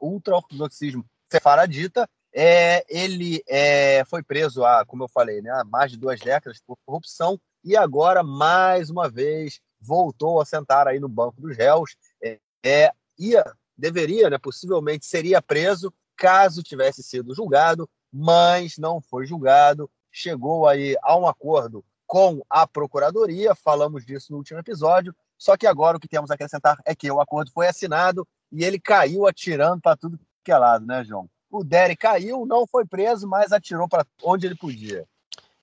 ultra-ortodoxismo sefaradita. É, ele é, foi preso há, como eu falei, né, há mais de duas décadas por corrupção e agora, mais uma vez, voltou a sentar aí no banco dos réus. É, é ia, deveria, né, possivelmente seria preso caso tivesse sido julgado, mas não foi julgado chegou aí a um acordo com a Procuradoria, falamos disso no último episódio, só que agora o que temos a acrescentar é que o acordo foi assinado e ele caiu atirando para tudo que é lado, né, João? O Derek caiu, não foi preso, mas atirou para onde ele podia.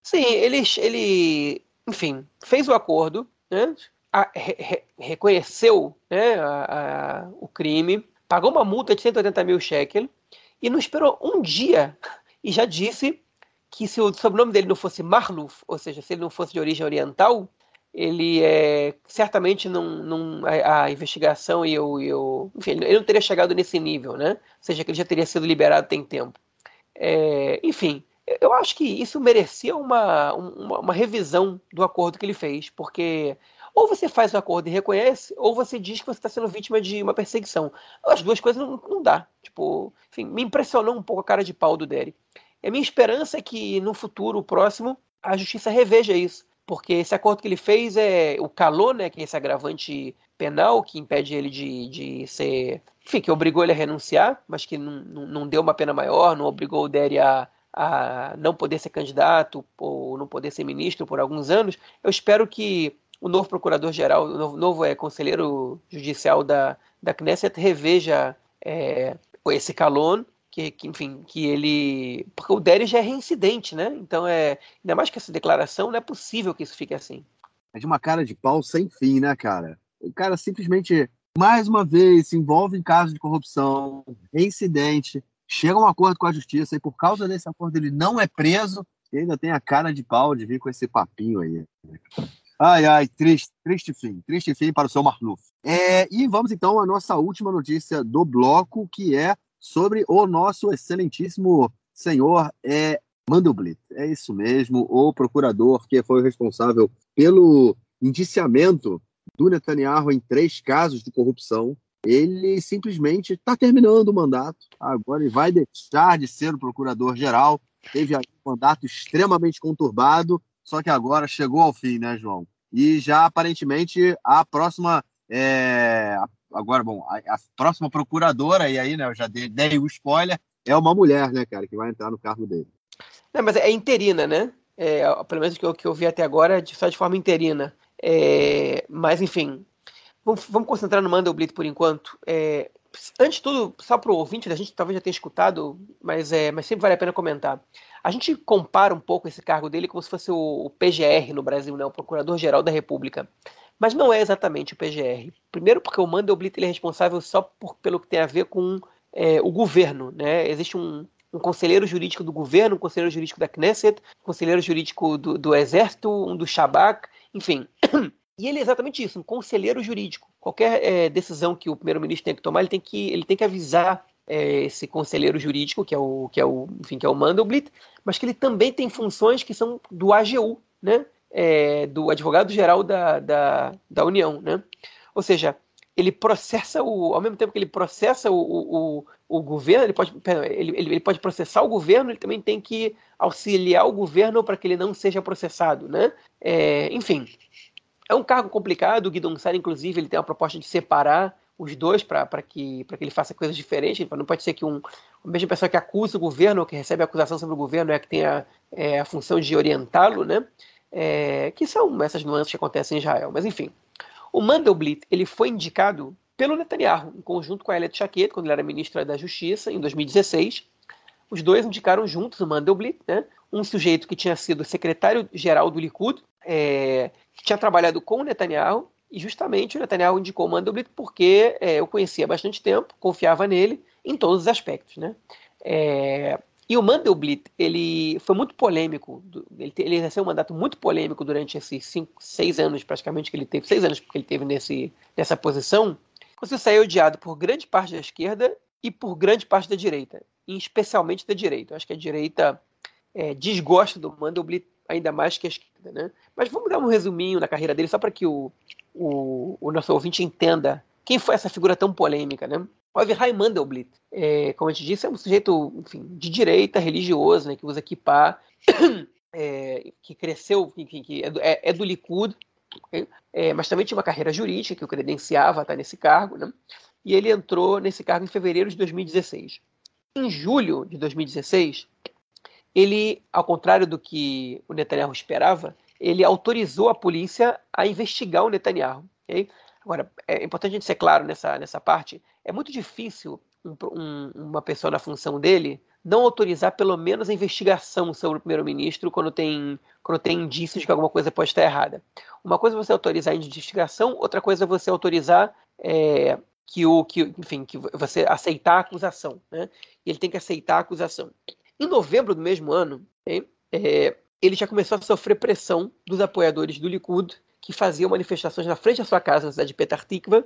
Sim, ele, ele enfim, fez o acordo, né? A, re, reconheceu né, a, a, o crime, pagou uma multa de 180 mil shekels e não esperou um dia e já disse que se o sobrenome dele não fosse Marluf, ou seja, se ele não fosse de origem oriental, ele é, certamente não, não a, a, investigação e o, e o, enfim, ele não teria chegado nesse nível, né? Ou seja, que ele já teria sido liberado tem tempo. É, enfim, eu acho que isso merecia uma, uma, uma, revisão do acordo que ele fez, porque ou você faz o acordo e reconhece, ou você diz que você está sendo vítima de uma perseguição. As duas coisas não, não dá. Tipo, enfim, me impressionou um pouco a cara de pau do Derek. E a minha esperança é que no futuro próximo a justiça reveja isso. Porque esse acordo que ele fez é o calor, né, que é esse agravante penal que impede ele de, de ser. Enfim, que obrigou ele a renunciar, mas que não, não, deu uma pena maior, não obrigou o Derry a, a não poder ser candidato ou não poder ser ministro por alguns anos, eu espero que o novo procurador-geral, o novo, novo é, conselheiro judicial da, da Knesset reveja é, esse Calon, que, que, enfim, que ele. Porque o Derry já é reincidente, né? Então, é, ainda mais que essa declaração, não é possível que isso fique assim. É de uma cara de pau sem fim, né, cara? O cara simplesmente, mais uma vez, se envolve em casos de corrupção, reincidente, chega a um acordo com a justiça e por causa desse acordo ele não é preso e ainda tem a cara de pau de vir com esse papinho aí. Ai, ai, triste, triste fim, triste fim para o seu Marluf. É, e vamos então à nossa última notícia do bloco, que é sobre o nosso excelentíssimo senhor é, Mandelblit. É isso mesmo, o procurador que foi responsável pelo indiciamento do Netanyahu em três casos de corrupção ele simplesmente está terminando o mandato. Agora ele vai deixar de ser o procurador-geral. Teve um mandato extremamente conturbado, só que agora chegou ao fim, né, João? E já aparentemente a próxima. É... Agora, bom, a, a, próxima procuradora, e aí, né, eu já dei, dei o spoiler, é uma mulher, né, cara, que vai entrar no cargo dele. Não, mas é interina, né? É, pelo menos o que eu, que eu vi até agora, só de forma interina. É, mas, enfim, Vamos, vamos concentrar no Mandelblit por enquanto. É, antes de tudo, só para o ouvinte, a gente talvez já tenha escutado, mas, é, mas sempre vale a pena comentar. A gente compara um pouco esse cargo dele como se fosse o, o PGR no Brasil, né, o Procurador-Geral da República. Mas não é exatamente o PGR. Primeiro porque o Mandelblit ele é responsável só por, pelo que tem a ver com é, o governo. Né? Existe um, um conselheiro jurídico do governo, um conselheiro jurídico da Knesset, um conselheiro jurídico do, do Exército, um do Shabak, enfim. E ele é exatamente isso, um conselheiro jurídico. Qualquer é, decisão que o primeiro-ministro tem que tomar, ele tem que, ele tem que avisar é, esse conselheiro jurídico, que é o, que é o, enfim, que é o Mandelblit, mas que ele também tem funções que são do AGU, né? É, do advogado-geral da, da, da União, né? Ou seja, ele processa o, ao mesmo tempo que ele processa o, o, o governo, ele pode, perdão, ele, ele, pode processar o governo, ele também tem que auxiliar o governo para que ele não seja processado, né? É, enfim, é um cargo complicado, o Guidon Sara, inclusive, ele tem uma proposta de separar os dois para que, que ele faça coisas diferentes. Não pode ser que um, a mesma pessoa que acusa o governo, ou que recebe a acusação sobre o governo, é que tenha é, a função de orientá-lo, né? É, que são essas nuances que acontecem em Israel. Mas, enfim, o Mandelblit ele foi indicado pelo Netanyahu, em conjunto com a Elia Shaked, quando ele era ministra da Justiça, em 2016. Os dois indicaram juntos o Mandelblit, né? um sujeito que tinha sido secretário-geral do Likud, é, que tinha trabalhado com o Netanyahu, e justamente o Netanyahu indicou o Mandelblit porque é, eu conhecia há bastante tempo, confiava nele em todos os aspectos. Né? É, e o Mandelblit, ele foi muito polêmico, ele, ele exerceu um mandato muito polêmico durante esses cinco, seis anos, praticamente, que ele teve, seis anos que ele teve nesse, nessa posição, conseguiu sair odiado por grande parte da esquerda e por grande parte da direita, especialmente da direita. Eu acho que a direita é, desgosta do Mandelblit ainda mais que a esquerda, né? Mas vamos dar um resuminho na carreira dele, só para que o, o, o, nosso ouvinte entenda quem foi essa figura tão polêmica, né? O Avraham Mandelblit, é, como a gente disse, é um sujeito, enfim, de direita, religioso, né, que usa kippah, é, que cresceu, enfim, que é do, é, é do Likud, é, mas também tinha uma carreira jurídica que o credenciava estar nesse cargo, né? E ele entrou nesse cargo em fevereiro de 2016. Em julho de 2016, ele, ao contrário do que o Netanyahu esperava, ele autorizou a polícia a investigar o Netanyahu. Okay? Agora, é importante a gente ser claro nessa, nessa parte. É muito difícil um, um, uma pessoa na função dele não autorizar pelo menos a investigação sobre o primeiro-ministro quando tem, quando tem indícios de que alguma coisa pode estar errada. Uma coisa é você autorizar a investigação, outra coisa é você autorizar é, que o que, enfim, que você aceitar a acusação, né? E ele tem que aceitar a acusação. Em novembro do mesmo ano, é, ele já começou a sofrer pressão dos apoiadores do Likud, que faziam manifestações na frente da sua casa, na cidade de Petar Tikva,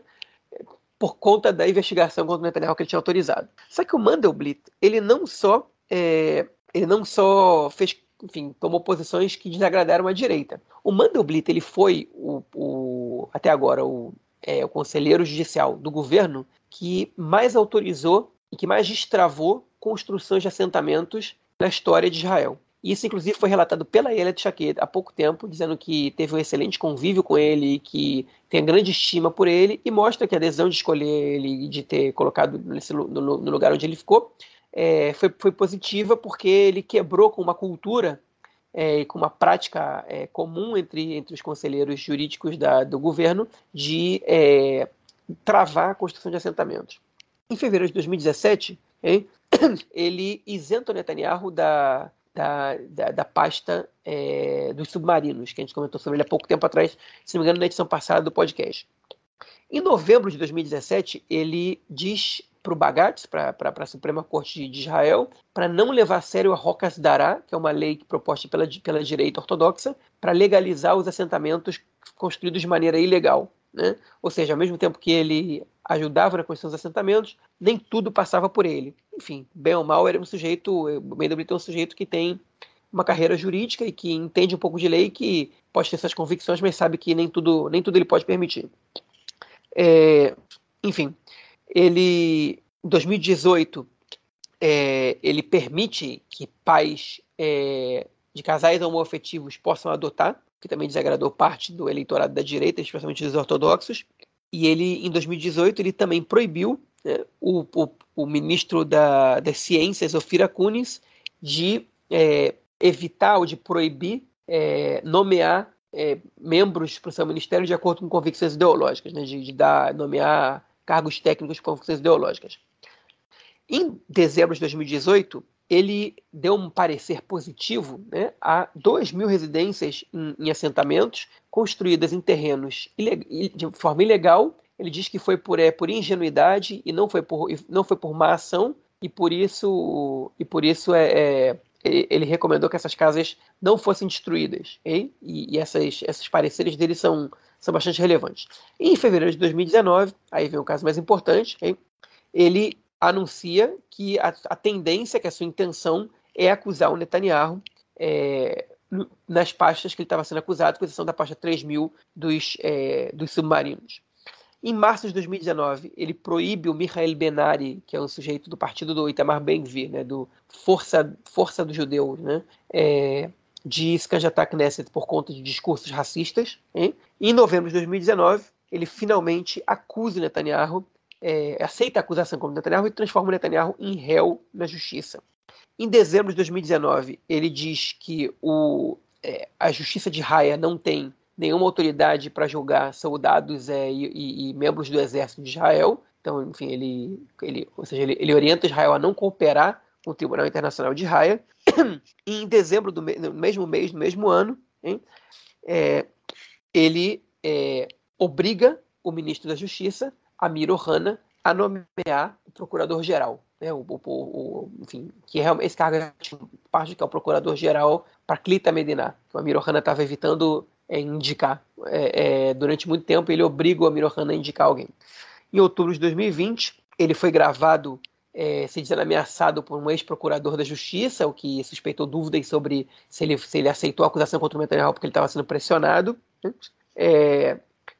por conta da investigação contra o Netanyahu que ele tinha autorizado. Só que o Mandelblit, ele não só, é, ele não só fez, enfim, tomou posições que desagradaram a direita. O Mandelblit, ele foi o, o até agora o, é, o conselheiro judicial do governo que mais autorizou e que mais destravou construções de assentamentos na história de Israel. Isso, inclusive, foi relatado pela Elia Shaquet há pouco tempo, dizendo que teve um excelente convívio com ele, que tem grande estima por ele, e mostra que a decisão de escolher ele e de ter colocado nesse, no, no, lugar onde ele ficou é, foi, foi positiva porque ele quebrou com uma cultura é, com uma prática é, comum entre, entre os conselheiros jurídicos da, do governo de é, travar a construção de assentamentos. Em fevereiro de 2017, hein, ele isenta Netanyahu da, da, da, da pasta é, dos submarinos, que a gente comentou sobre ele há pouco tempo atrás, se não me engano, na edição passada do podcast. Em novembro de 2017, ele diz para o Bagatz, para a Suprema Corte de Israel, para não levar a sério a Rocas Dará, que é uma lei proposta pela, pela direita ortodoxa, para legalizar os assentamentos construídos de maneira ilegal. Né? Ou seja, ao mesmo tempo que ele ajudava na construção dos assentamentos, nem tudo passava por ele. Enfim, bem ou mal, era um sujeito, o Mendelbrito é um sujeito que tem uma carreira jurídica e que entende um pouco de lei, que pode ter suas convicções, mas sabe que nem tudo, nem tudo ele pode permitir. É, enfim, ele, em 2018, é, ele permite que pais é, de casais homoafetivos possam adotar, que também desagradou parte do eleitorado da direita, especialmente dos ortodoxos. E ele, em 2018, ele também proibiu né, o, o, o, ministro da, das Ciências, Ofira Kunis, de é, evitar ou de proibir é, nomear é, membros para o seu ministério de acordo com convicções ideológicas, né, de, de dar, nomear cargos técnicos por convicções ideológicas. Em dezembro de 2018, ele deu um parecer positivo né, a 2 mil residências em, em, assentamentos construídas em terrenos de forma ilegal. Ele diz que foi por, é, por ingenuidade e não foi por, não foi por má ação, e por isso, e por isso é, é ele recomendou que essas casas não fossem destruídas. E, e essas, esses pareceres dele são, são bastante relevantes. E em fevereiro de 2019, aí vem o caso mais importante, hein? ele anuncia que a, a, tendência, que a sua intenção é acusar o Netanyahu é, nas pastas que ele estava sendo acusado, com exceção da pasta 3000 dos, é, dos submarinos. Em março de 2019, ele proíbe o Michael Benari, que é um sujeito do partido do Itamar Ben-Gvir, né, do Força, Força dos Judeus, né, é, de se candidatar à Knesset por conta de discursos racistas. Hein? Em novembro de 2019, ele finalmente acusa Netanyahu, é, aceita a acusação como Netanyahu e transforma Netanyahu em réu na justiça. Em dezembro de 2019, ele diz que o, é, a justiça de Haia não tem nenhuma autoridade para julgar soldados é, e, e, e, membros do exército de Israel. Então, enfim, ele, ele, ou seja, ele, ele orienta Israel a não cooperar com o Tribunal Internacional de Haia. E em dezembro do mesmo mês, no mesmo ano, hein, é, ele é, obriga o ministro da Justiça, Amir Ohana, a nomear o procurador-geral. Né, o, o, o, enfim, que realmente esse cargo é parte que é o procurador-geral para Clita Medina. O Amir Ohana estava evitando é, indicar. É, é, durante muito tempo, ele obriga o Amir Ohana a indicar alguém. Em outubro de 2020, ele foi gravado é, se dizendo ameaçado por um ex-procurador da justiça, o que suspeitou dúvidas sobre se ele, se ele aceitou a acusação contra o Netanyahu porque ele estava sendo pressionado. Né?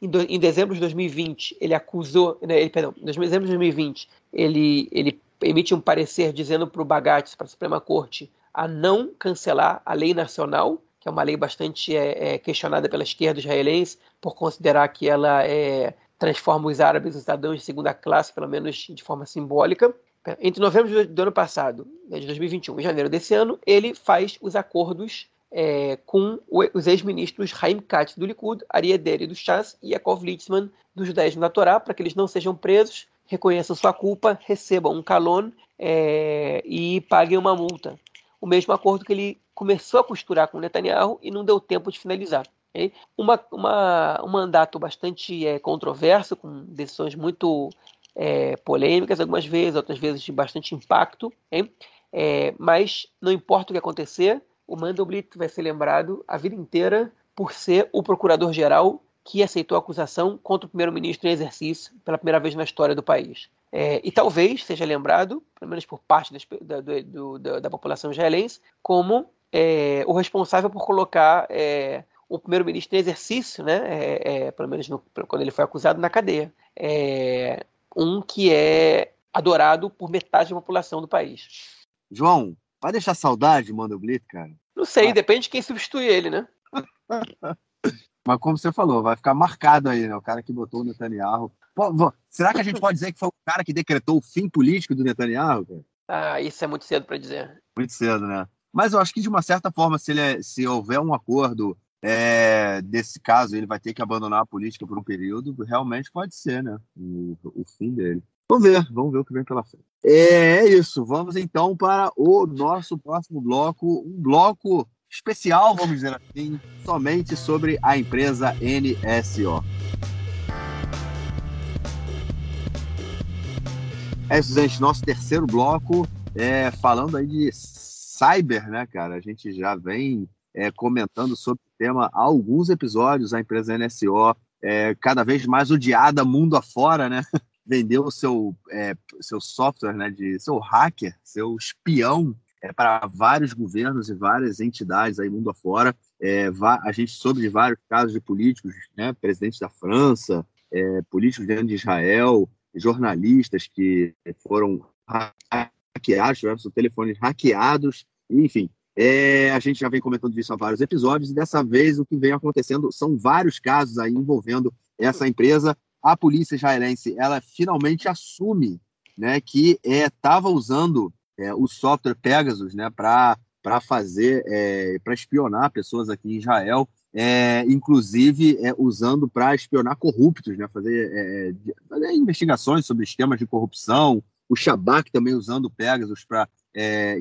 Em, do, em, dezembro de 2020, ele acusou, né, ele, perdão, em dezembro de 2020, ele, ele emite um parecer dizendo para o Bagat, para a Suprema Corte, a não cancelar a lei nacional, que é uma lei bastante é, é, questionada pela esquerda israelense, por considerar que ela é, transforma os árabes em cidadãos de segunda classe, pelo menos de forma simbólica. Entre novembro do ano passado, né, de 2021, e janeiro desse ano, ele faz os acordos é, com os ex-ministros Haim Katz do Likud, Ari Ederi do Chas e Yaakov Litzman do judaísmo da Torá, para que eles não sejam presos, reconheçam sua culpa, recebam um calon é, e paguem uma multa. O mesmo acordo que ele começou a costurar com Netanyahu e não deu tempo de finalizar. Uma, uma, um mandato bastante é, controverso, com decisões muito é, polêmicas algumas vezes, outras vezes de bastante impacto, é, mas não importa o que acontecer, o Mandelblit vai ser lembrado a vida inteira por ser o procurador-geral que aceitou a acusação contra o primeiro-ministro em exercício pela primeira vez na história do país. É, e talvez seja lembrado, pelo menos por parte das, da, do, da, da, população israelense, como é, o responsável por colocar é, o primeiro-ministro em exercício, né, é, é, pelo menos no, quando ele foi acusado, na cadeia. É, um que é adorado por metade da população do país. João, vai deixar saudade do Blitz, cara? Não sei, ah. depende de quem substitui ele, né? Mas como você falou, vai ficar marcado aí, né? O cara que botou o Netanyahu. Pô, será que a gente pode dizer que foi o cara que decretou o fim político do Netanyahu? Cara? Ah, isso é muito cedo para dizer. Muito cedo, né? Mas eu acho que de uma certa forma, se, é, se houver um acordo é, desse caso, ele vai ter que abandonar a política por um período, realmente pode ser, né? O, o fim dele. Vamos ver, vamos ver o que vem pela frente. É, isso, vamos então para o nosso próximo bloco, um bloco especial, vamos dizer assim, somente sobre a empresa NSO. É isso, gente, nosso terceiro bloco, é, falando aí de cyber, né, cara? A gente já vem é, comentando sobre o tema há alguns episódios, a empresa NSO é cada vez mais odiada mundo afora, né? Vendeu o seu, é, seu software, né, de seu hacker, seu espião é, para vários governos e várias entidades aí mundo afora. É, a gente soube de vários casos de políticos, né, presidentes da França, é, políticos dentro de Israel, jornalistas que foram hackeados, tiveram seus telefones hackeados, enfim. É, a gente já vem comentando isso há vários episódios, e dessa vez o que vem acontecendo são vários casos aí envolvendo essa empresa a polícia israelense ela finalmente assume né, que estava é, usando é, o software Pegasus né, para fazer, é, para espionar pessoas aqui em Israel, é, inclusive é, usando para espionar corruptos, né, fazer, é, fazer, investigações sobre esquemas de corrupção, o Shabak também usando o Pegasus para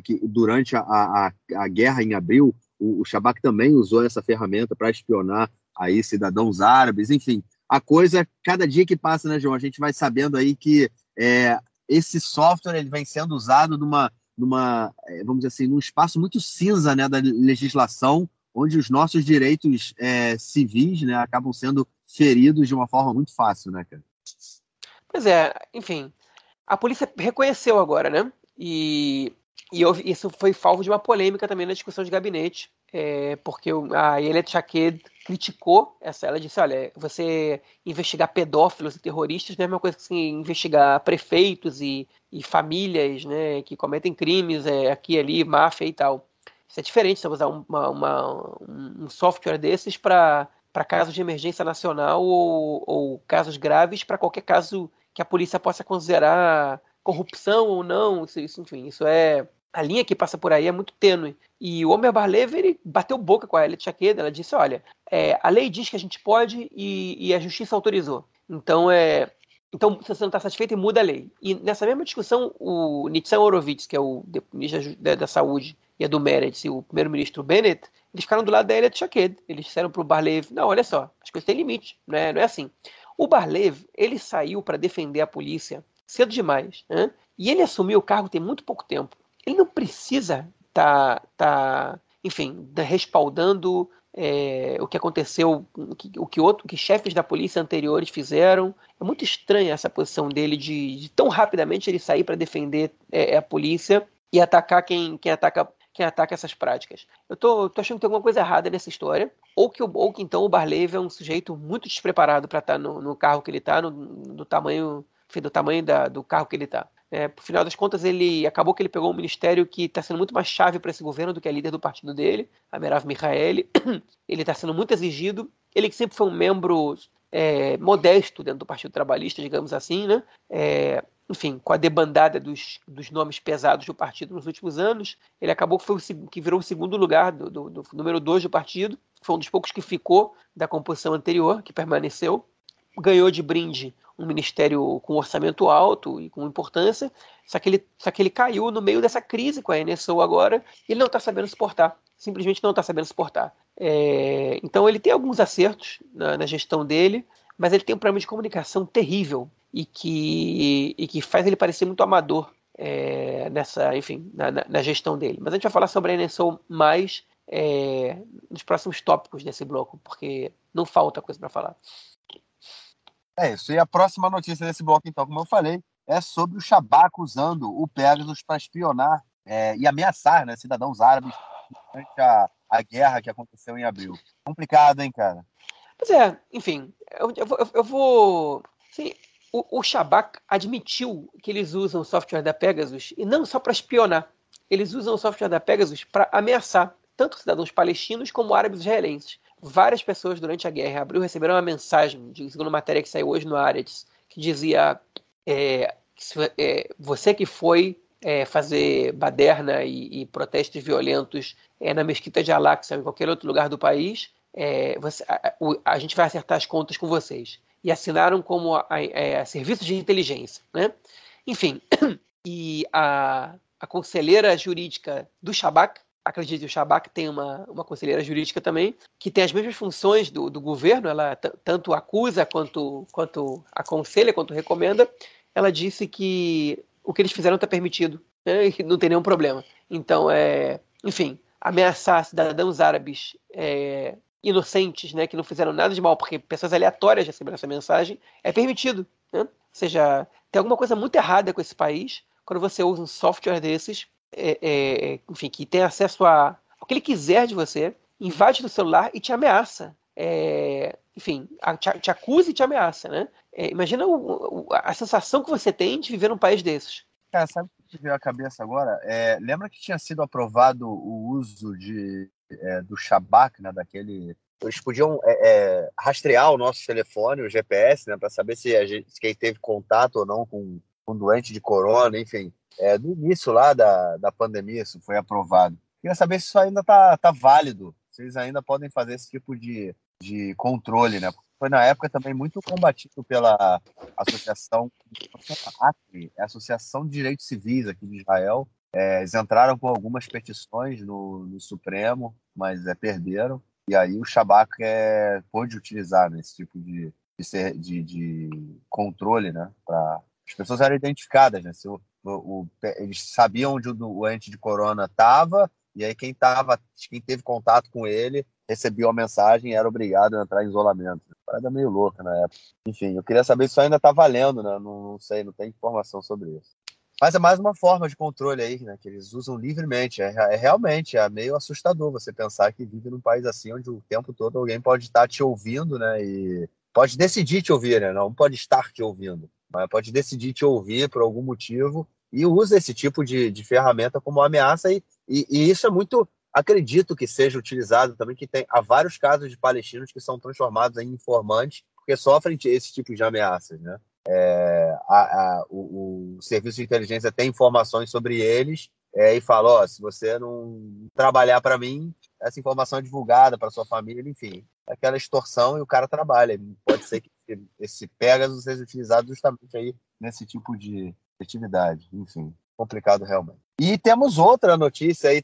que durante a, a, a, guerra em abril, o, o Shabak também usou essa ferramenta para espionar aí cidadãos árabes, enfim, a coisa, cada dia que passa, né, João, a gente vai sabendo aí que é, esse software ele vem sendo usado numa, numa, é, vamos dizer assim, num espaço muito cinza né, da legislação, onde os nossos direitos é, civis né, acabam sendo feridos de uma forma muito fácil, né, cara? Pois é, enfim, a polícia reconheceu agora, né? E, e houve, isso foi falvo de uma polêmica também na discussão de gabinete, é, porque a Elia Chaked criticou essa. Ela disse: olha, você investigar pedófilos e terroristas não é a mesma coisa que assim, investigar prefeitos e, e famílias né, que cometem crimes é, aqui ali, máfia e tal. Isso é diferente você usar uma, uma, um software desses para casos de emergência nacional ou, ou casos graves, para qualquer caso que a polícia possa considerar corrupção ou não. Isso, enfim, isso é a linha que passa por aí é muito tênue. E o Omer Barlev, ele bateu boca com a Elliot Chaqueda, ela disse, olha, é, a lei diz que a gente pode e, e a justiça autorizou. Então, é, então, se você não está satisfeito, muda a lei. E nessa mesma discussão, o Nitzan Horowitz, que é o ministro da, da Saúde, e a do Meretz, e o primeiro-ministro Bennett, eles ficaram do lado da Elliot Chaqued. Eles disseram para o Barlev, não, olha só, as coisas têm limite, né? não é assim. O Barlev, ele saiu para defender a polícia cedo demais, né? e ele assumiu o cargo tem muito pouco tempo ele não precisa estar, tá, tá, enfim, respaldando é, o que aconteceu, o que, o que, outro, que chefes da polícia anteriores fizeram. É muito estranha essa posição dele de, de tão rapidamente ele sair para defender é, a polícia e atacar quem, quem ataca quem ataca essas práticas. Eu tô, tô, achando que tem alguma coisa errada nessa história, ou que, ou que então o Barlev é um sujeito muito despreparado para estar tá no, no, carro que ele está, no, no, tamanho, do tamanho da, do carro que ele está. É, por final das contas, ele acabou que ele pegou um ministério que está sendo muito mais chave para esse governo do que a líder do partido dele, a Merav Mihaeli. Ele está sendo muito exigido. Ele que sempre foi um membro é, modesto dentro do Partido Trabalhista, digamos assim, né? É, enfim, com a debandada dos, dos, nomes pesados do partido nos últimos anos, ele acabou que, foi o, que virou o segundo lugar do, do, do número dois do partido. Foi um dos poucos que ficou da composição anterior, que permaneceu. Ganhou de brinde um ministério com orçamento alto e com importância, só que ele, só que ele caiu no meio dessa crise com a NSO agora e ele não está sabendo suportar, simplesmente não está sabendo suportar. É, então ele tem alguns acertos na, na, gestão dele, mas ele tem um problema de comunicação terrível e que, e que faz ele parecer muito amador é, nessa, enfim, na, na, na, gestão dele. Mas a gente vai falar sobre a NSO mais é, nos próximos tópicos desse bloco, porque não falta coisa para falar. É isso. E a próxima notícia desse bloco, então, como eu falei, é sobre o Shabak usando o Pegasus para espionar é, e ameaçar né, cidadãos árabes durante a, a guerra que aconteceu em abril. Complicado, hein, cara? Pois é, enfim, eu, eu, eu vou. Sim, o, o Shabak admitiu que eles usam o software da Pegasus e não só para espionar. Eles usam o software da Pegasus para ameaçar tanto cidadãos palestinos como árabes israelenses várias pessoas durante a guerra em abril receberam uma mensagem, de, segundo matéria que saiu hoje no Aretz, que dizia é, é, você que foi é, fazer baderna e, e protestos violentos é, na mesquita de Al-Aqsa ou em qualquer outro lugar do país, é, você, a, a, a, gente vai acertar as contas com vocês. E assinaram como a, a serviço de inteligência. Né? Enfim, e a, a conselheira jurídica do Shabak, acredito que o Shabak tem uma, uma conselheira jurídica também, que tem as mesmas funções do, do governo, ela tanto acusa quanto, quanto aconselha, quanto recomenda. Ela disse que o que eles fizeram está permitido, né? não tem nenhum problema. Então, é, enfim, ameaçar cidadãos árabes é, inocentes, né, que não fizeram nada de mal, porque pessoas aleatórias receberam essa mensagem, é permitido. Né? Ou seja, tem alguma coisa muito errada com esse país quando você usa um software desses, é, é, enfim, que tem acesso a o que ele quiser de você, invade no celular e te ameaça. É, enfim, te, te, acusa e te ameaça, né? É, imagina o, o, a sensação que você tem de viver num país desses. Cara, sabe o que veio à cabeça agora? É, lembra que tinha sido aprovado o uso de, é, do Shabak, né, daquele... Eles podiam é, é, rastrear o nosso telefone, o GPS, né, para saber se, a gente, se quem teve contato ou não com, com doente de corona, enfim. É, no início lá da, da pandemia isso foi aprovado. Queria saber se isso ainda está tá válido, se eles ainda podem fazer esse tipo de, de controle, né? Foi na época também muito combatido pela Associação ACRI, a Associação de Direitos Civis aqui de Israel. É, eles entraram com algumas petições no, no Supremo, mas é, perderam. E aí o Shabak é, pôde utilizar né, esse tipo de, de, de, controle, né? Pra, as pessoas eram identificadas, né? Se o, o, eles sabiam onde o doente de corona estava, e aí quem tava, quem teve contato com ele recebia uma mensagem e era obrigado a entrar em isolamento. Parada meio louca na época. Enfim, eu queria saber se isso ainda tá valendo, né? Não, não, sei, não tem informação sobre isso. Mas é mais uma forma de controle aí, né? Que eles usam livremente. É, é realmente é meio assustador você pensar que vive num país assim onde o tempo todo alguém pode estar te ouvindo, né? E pode decidir te ouvir, né? Não pode estar te ouvindo, pode decidir te ouvir por algum motivo e usa esse tipo de, de ferramenta como ameaça e, e, e, isso é muito acredito que seja utilizado também que tem há vários casos de palestinos que são transformados em informantes porque sofrem esse tipo de ameaças né? É, a, a, o, o, serviço de inteligência tem informações sobre eles é, e fala ó, se você não trabalhar para mim essa informação é divulgada para sua família enfim aquela extorsão e o cara trabalha. Pode ser que esse Pegasus seja utilizado justamente aí nesse tipo de atividade. Enfim, complicado realmente. E temos outra notícia aí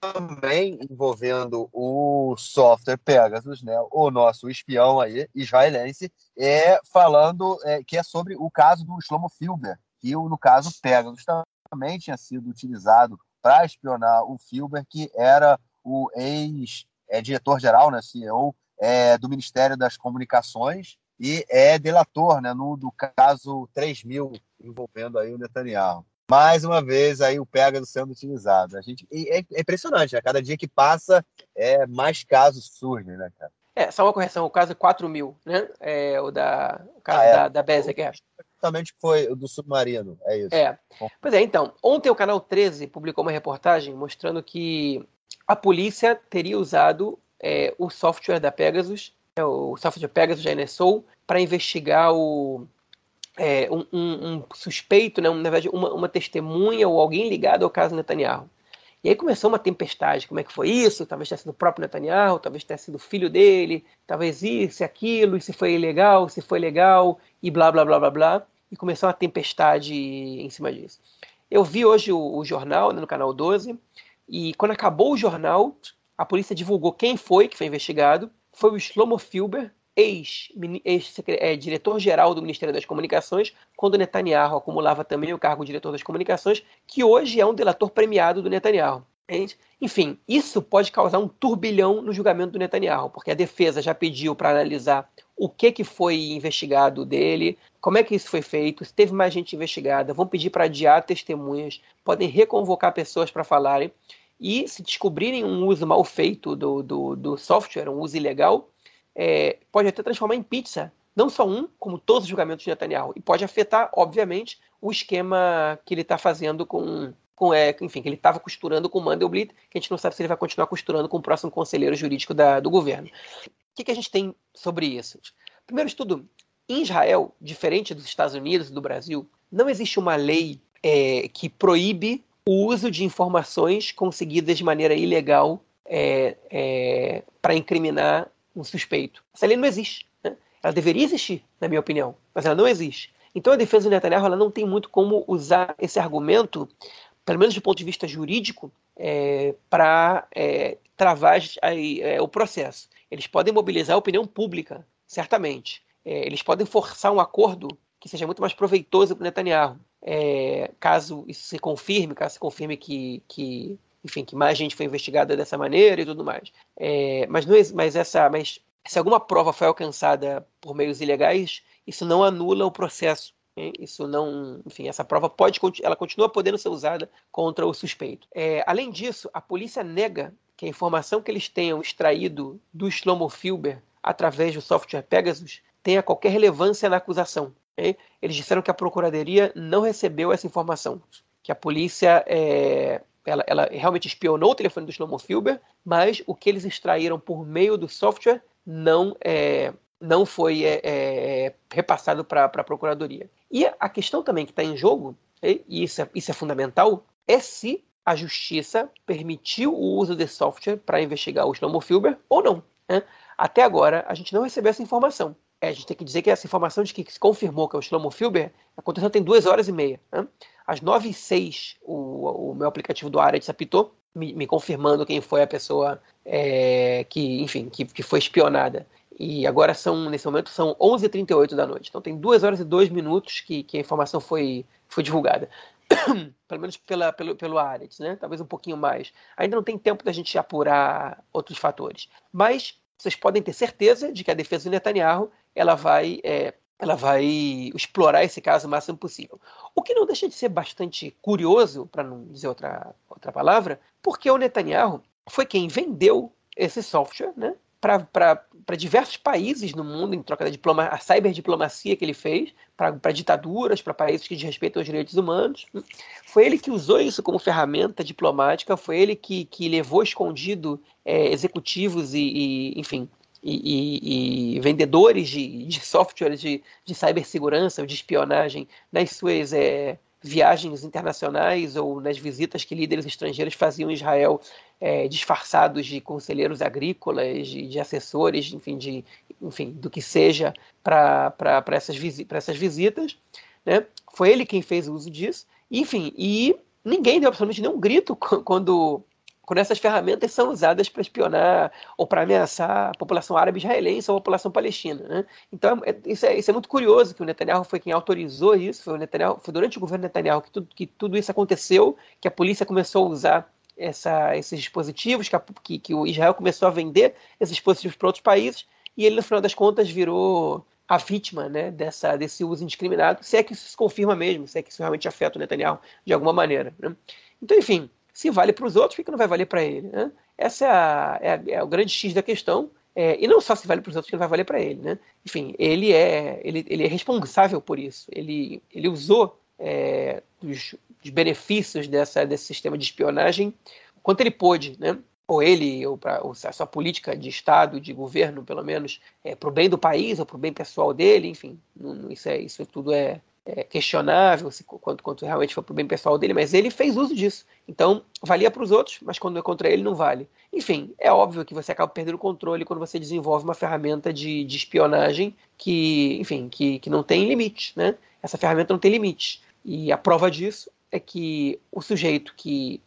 também envolvendo o software Pegasus, né? O nosso espião aí, israelense, é falando é, que é sobre o caso do Shlomo Filber, que no caso Pegasus também tinha sido utilizado para espionar o Filber, que era o ex-diretor-geral, né, CEO, é, do Ministério das Comunicações, e é delator né, no do caso 3000 envolvendo aí o Netanyahu. Mais uma vez aí o Pegasus sendo utilizado. A gente é, é impressionante, né? Cada dia que passa, é mais casos surgem, né, cara? É, só uma correção, o caso 4000, né? É, o da o caso ah, é. da, da. Exatamente foi o do submarino, é isso. É. Pois é, então, ontem o canal 13 publicou uma reportagem mostrando que a polícia teria usado é, o software da Pegasus é o software Pegasus da NSO, para investigar o, é, um, um, um, suspeito, né, na verdade, uma, uma, testemunha ou alguém ligado ao caso Netanyahu. E aí começou uma tempestade. Como é que foi isso? Talvez tenha sido o próprio Netanyahu, talvez tenha sido o filho dele, talvez isso, aquilo, e se foi ilegal, se foi legal, e blá, blá, blá, blá, blá. E começou uma tempestade em cima disso. Eu vi hoje o, o jornal, né, no canal 12, e quando acabou o jornal, a polícia divulgou quem foi que foi investigado, foi o Shlomo Filber, ex-diretor-geral do Ministério das Comunicações, quando Netanyahu acumulava também o cargo de diretor das comunicações, que hoje é um delator premiado do Netanyahu. Enfim, isso pode causar um turbilhão no julgamento do Netanyahu, porque a defesa já pediu para analisar o que, que foi investigado dele, como é que isso foi feito, se teve mais gente investigada, vão pedir para adiar testemunhas, podem reconvocar pessoas para falarem. E se descobrirem um uso mal feito do, do, do software, um uso ilegal, é, pode até transformar em pizza. Não só um, como todos os julgamentos de Netanyahu. E pode afetar, obviamente, o esquema que ele está fazendo com, com é, enfim, que ele estava costurando com o Mandelblit, que a gente não sabe se ele vai continuar costurando com o próximo conselheiro jurídico da, do governo. O que, que a gente tem sobre isso? Primeiro de tudo, em Israel, diferente dos Estados Unidos e do Brasil, não existe uma lei é, que proíbe o uso de informações conseguidas de maneira ilegal é, é, para incriminar um suspeito. Essa lei não existe. Né? Ela deveria existir, na minha opinião, mas ela não existe. Então a defesa do Netanyahu ela não tem muito como usar esse argumento, pelo menos do ponto de vista jurídico, é, para é, travar é, o processo. Eles podem mobilizar a opinião pública, certamente. É, eles podem forçar um acordo que seja muito mais proveitoso para o Netanyahu. É, caso isso se confirme, caso se confirme que, que, enfim, que mais gente foi investigada dessa maneira e tudo mais. É, mas, não, mas, essa, mas se alguma prova foi alcançada por meios ilegais, isso não anula o processo. Hein? Isso não, enfim, essa prova pode, ela continua podendo ser usada contra o suspeito. É, além disso, a polícia nega que a informação que eles tenham extraído do Shlomo Filber através do software Pegasus tenha qualquer relevância na acusação. Eles disseram que a Procuradoria não recebeu essa informação, que a polícia é, ela, ela, realmente espionou o telefone do Shlomo Filber, mas o que eles extraíram por meio do software não é, não foi é, é, repassado para a Procuradoria. E a questão também que está em jogo, e isso é, isso é fundamental, é se a Justiça permitiu o uso desse software para investigar o Shlomo Filber ou não. Né? Até agora, a gente não recebeu essa informação. É, a gente tem que dizer que essa informação de que se confirmou que é o Shlomo Filber aconteceu tem duas horas e meia. Né? Às nove e seis, o, o meu aplicativo do Aretz apitou, me, me, confirmando quem foi a pessoa é, que, enfim, que, que foi espionada. E agora são, nesse momento, são 11h38 da noite. Então tem duas horas e dois minutos que, que a informação foi, foi divulgada. pelo menos pela, pelo, pelo Aretz, né? Talvez um pouquinho mais. Ainda não tem tempo da gente apurar outros fatores. Mas vocês podem ter certeza de que a defesa do Netanyahu ela vai, é, ela vai explorar esse caso o máximo possível. O que não deixa de ser bastante curioso, para não dizer outra, outra palavra, porque o Netanyahu foi quem vendeu esse software né, para diversos países no mundo, em troca da diploma, a cyberdiplomacia que ele fez, para ditaduras, para países que desrespeitam os direitos humanos. Foi ele que usou isso como ferramenta diplomática, foi ele que, que levou escondido é, executivos e, e enfim, e, e, e, vendedores de, de softwares de, de cibersegurança, de espionagem nas suas é, viagens internacionais ou nas visitas que líderes estrangeiros faziam em Israel é, disfarçados de conselheiros agrícolas, de, de, assessores, enfim, de, enfim, do que seja para essas, visi essas visitas. Né? Foi ele quem fez o uso disso. Enfim, e ninguém deu absolutamente nenhum grito quando quando essas ferramentas são usadas para espionar ou para ameaçar a população árabe israelense ou a população palestina. Né? Então, é, isso, é, isso, é, muito curioso que o Netanyahu foi quem autorizou isso, foi, o Netanyahu, foi durante o governo Netanyahu que tudo, que tudo isso aconteceu, que a polícia começou a usar essa, esses dispositivos, que, a, que, que, o Israel começou a vender esses dispositivos para outros países, e ele, no final das contas, virou a vítima né, dessa, desse uso indiscriminado, se é que isso se confirma mesmo, se é que isso realmente afeta o Netanyahu de alguma maneira. Né? Então, enfim, se vale para os outros, por que não vai valer para ele? Né? Essa é, a, é, a, é, o grande X da questão. É, e não só se vale para os outros, que não vai valer para ele. Né? Enfim, ele é, ele, ele é responsável por isso. Ele, ele usou é, os, os, benefícios dessa, desse sistema de espionagem quanto ele pôde. Né? ou ele, ou, pra, ou a sua política de Estado, de governo, pelo menos, é, para o bem do país ou para o bem pessoal dele, enfim, não, isso, é, isso tudo é, é, questionável se, quanto, quanto realmente foi para o bem pessoal dele, mas ele fez uso disso. Então, valia para os outros, mas quando é contra ele, não vale. Enfim, é óbvio que você acaba perdendo o controle quando você desenvolve uma ferramenta de, de espionagem que, enfim, que, que não tem limite, né? Essa ferramenta não tem limite. E a prova disso é que o sujeito que,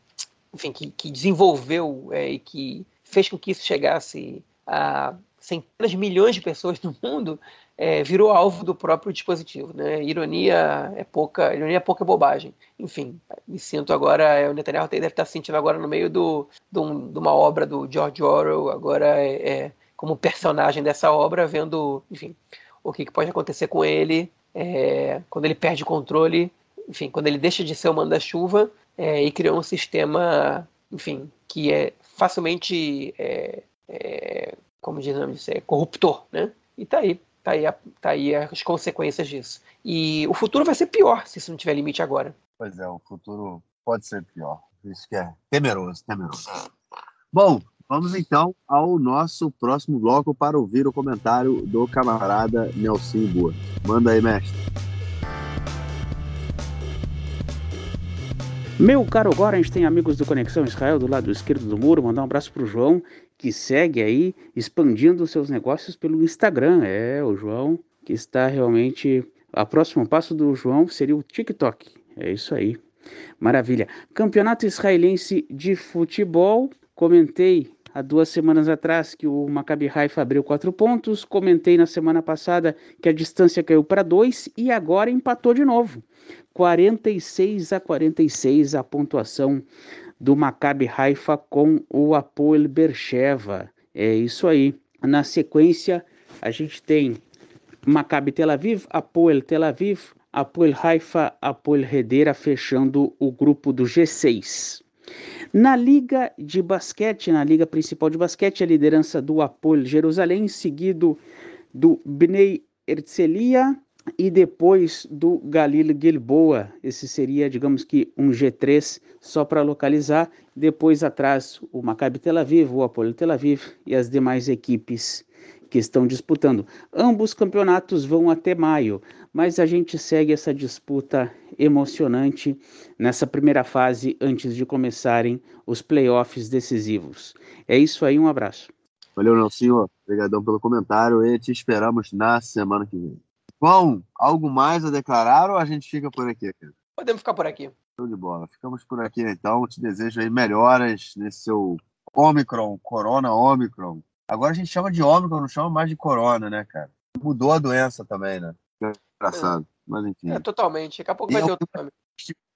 enfim, que, que desenvolveu é, e que fez com que isso chegasse a centenas de milhões de pessoas no mundo é, virou alvo do próprio dispositivo. Né? Ironia é pouca, ironia é pouca bobagem. Enfim, me sinto agora, é, o Netanyahu deve estar se sentindo agora no meio do, do, de uma obra do George Orwell, agora é, é, como personagem dessa obra, vendo, enfim, o que, que pode acontecer com ele é, quando ele perde o controle, enfim, quando ele deixa de ser o manda-chuva é, e criou um sistema, enfim, que é facilmente, é, como dizemos, é corruptor, né? E tá aí. Tá aí, a, tá aí as consequências disso. E o futuro vai ser pior se isso não tiver limite agora. Pois é, o futuro pode ser pior. Isso que é temeroso, temeroso. Bom, vamos então ao nosso próximo bloco para ouvir o comentário do camarada Nelson Boa. Manda aí, mestre. Meu caro agora, a gente tem amigos do Conexão Israel do lado esquerdo do muro. Mandar um abraço pro João, que segue aí expandindo seus negócios pelo Instagram. É, o João que está realmente. A próximo passo do João seria o TikTok. É isso aí. Maravilha. Campeonato Israelense de Futebol. Comentei há duas semanas atrás que o Maccabi Haifa abriu quatro pontos. Comentei na semana passada que a distância caiu para dois e agora empatou de novo. 46 a 46 a pontuação do Maccabi Haifa com o Apoel Bercheva. É isso aí. Na sequência, a gente tem Maccabi Tel Aviv, Apoel Tel Aviv, Apoel Haifa, Apoel Hedera fechando o grupo do G6. Na liga de basquete, na liga principal de basquete, a liderança do Apoel Jerusalém, seguido do Bnei Herzliya e depois do Galil Gilboa. Esse seria, digamos que, um G3 só para localizar. Depois atrás o Maccabi Tel Aviv, o Apolo Tel Aviv e as demais equipes que estão disputando. Ambos campeonatos vão até maio, mas a gente segue essa disputa emocionante nessa primeira fase antes de começarem os playoffs decisivos. É isso aí, um abraço. Valeu, Nelsinho. Obrigadão pelo comentário e te esperamos na semana que vem. Bom, algo mais a declarar ou a gente fica por aqui, cara? Podemos ficar por aqui. Show de bola. Ficamos por aqui, então. Te desejo aí melhoras nesse seu Omicron, Corona Omicron. Agora a gente chama de Omicron, não chama mais de Corona, né, cara? Mudou a doença também, né? Engraçado. É. Mas enfim. É, totalmente. Daqui a pouco e vai ter outro nome.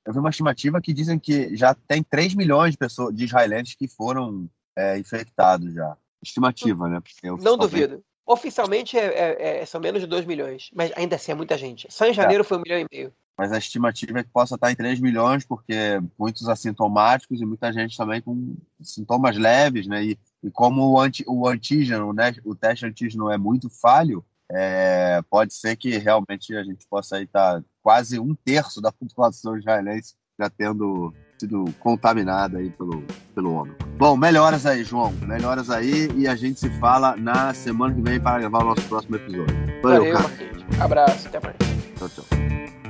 Eu vi uma estimativa que dizem que já tem 3 milhões de pessoas, de israelenses que foram é, infectados já. Estimativa, né? Não duvido. Oficialmente é, é, é, são menos de 2 milhões, mas ainda assim é muita gente. Só em janeiro é. foi um milhão e meio. Mas a estimativa é que possa estar em 3 milhões, porque muitos assintomáticos e muita gente também com sintomas leves, né? E, e como o, anti, o antígeno, né? O teste antígeno é muito falho, é, pode ser que realmente a gente possa estar quase um terço da população israelense já tendo sido contaminada aí pelo, pelo homem. Bom, melhoras aí, João. Melhoras aí e a gente se fala na semana que vem para gravar o nosso próximo episódio. Valeu, Valeu cara. Abraço, até mais. Tchau, tchau.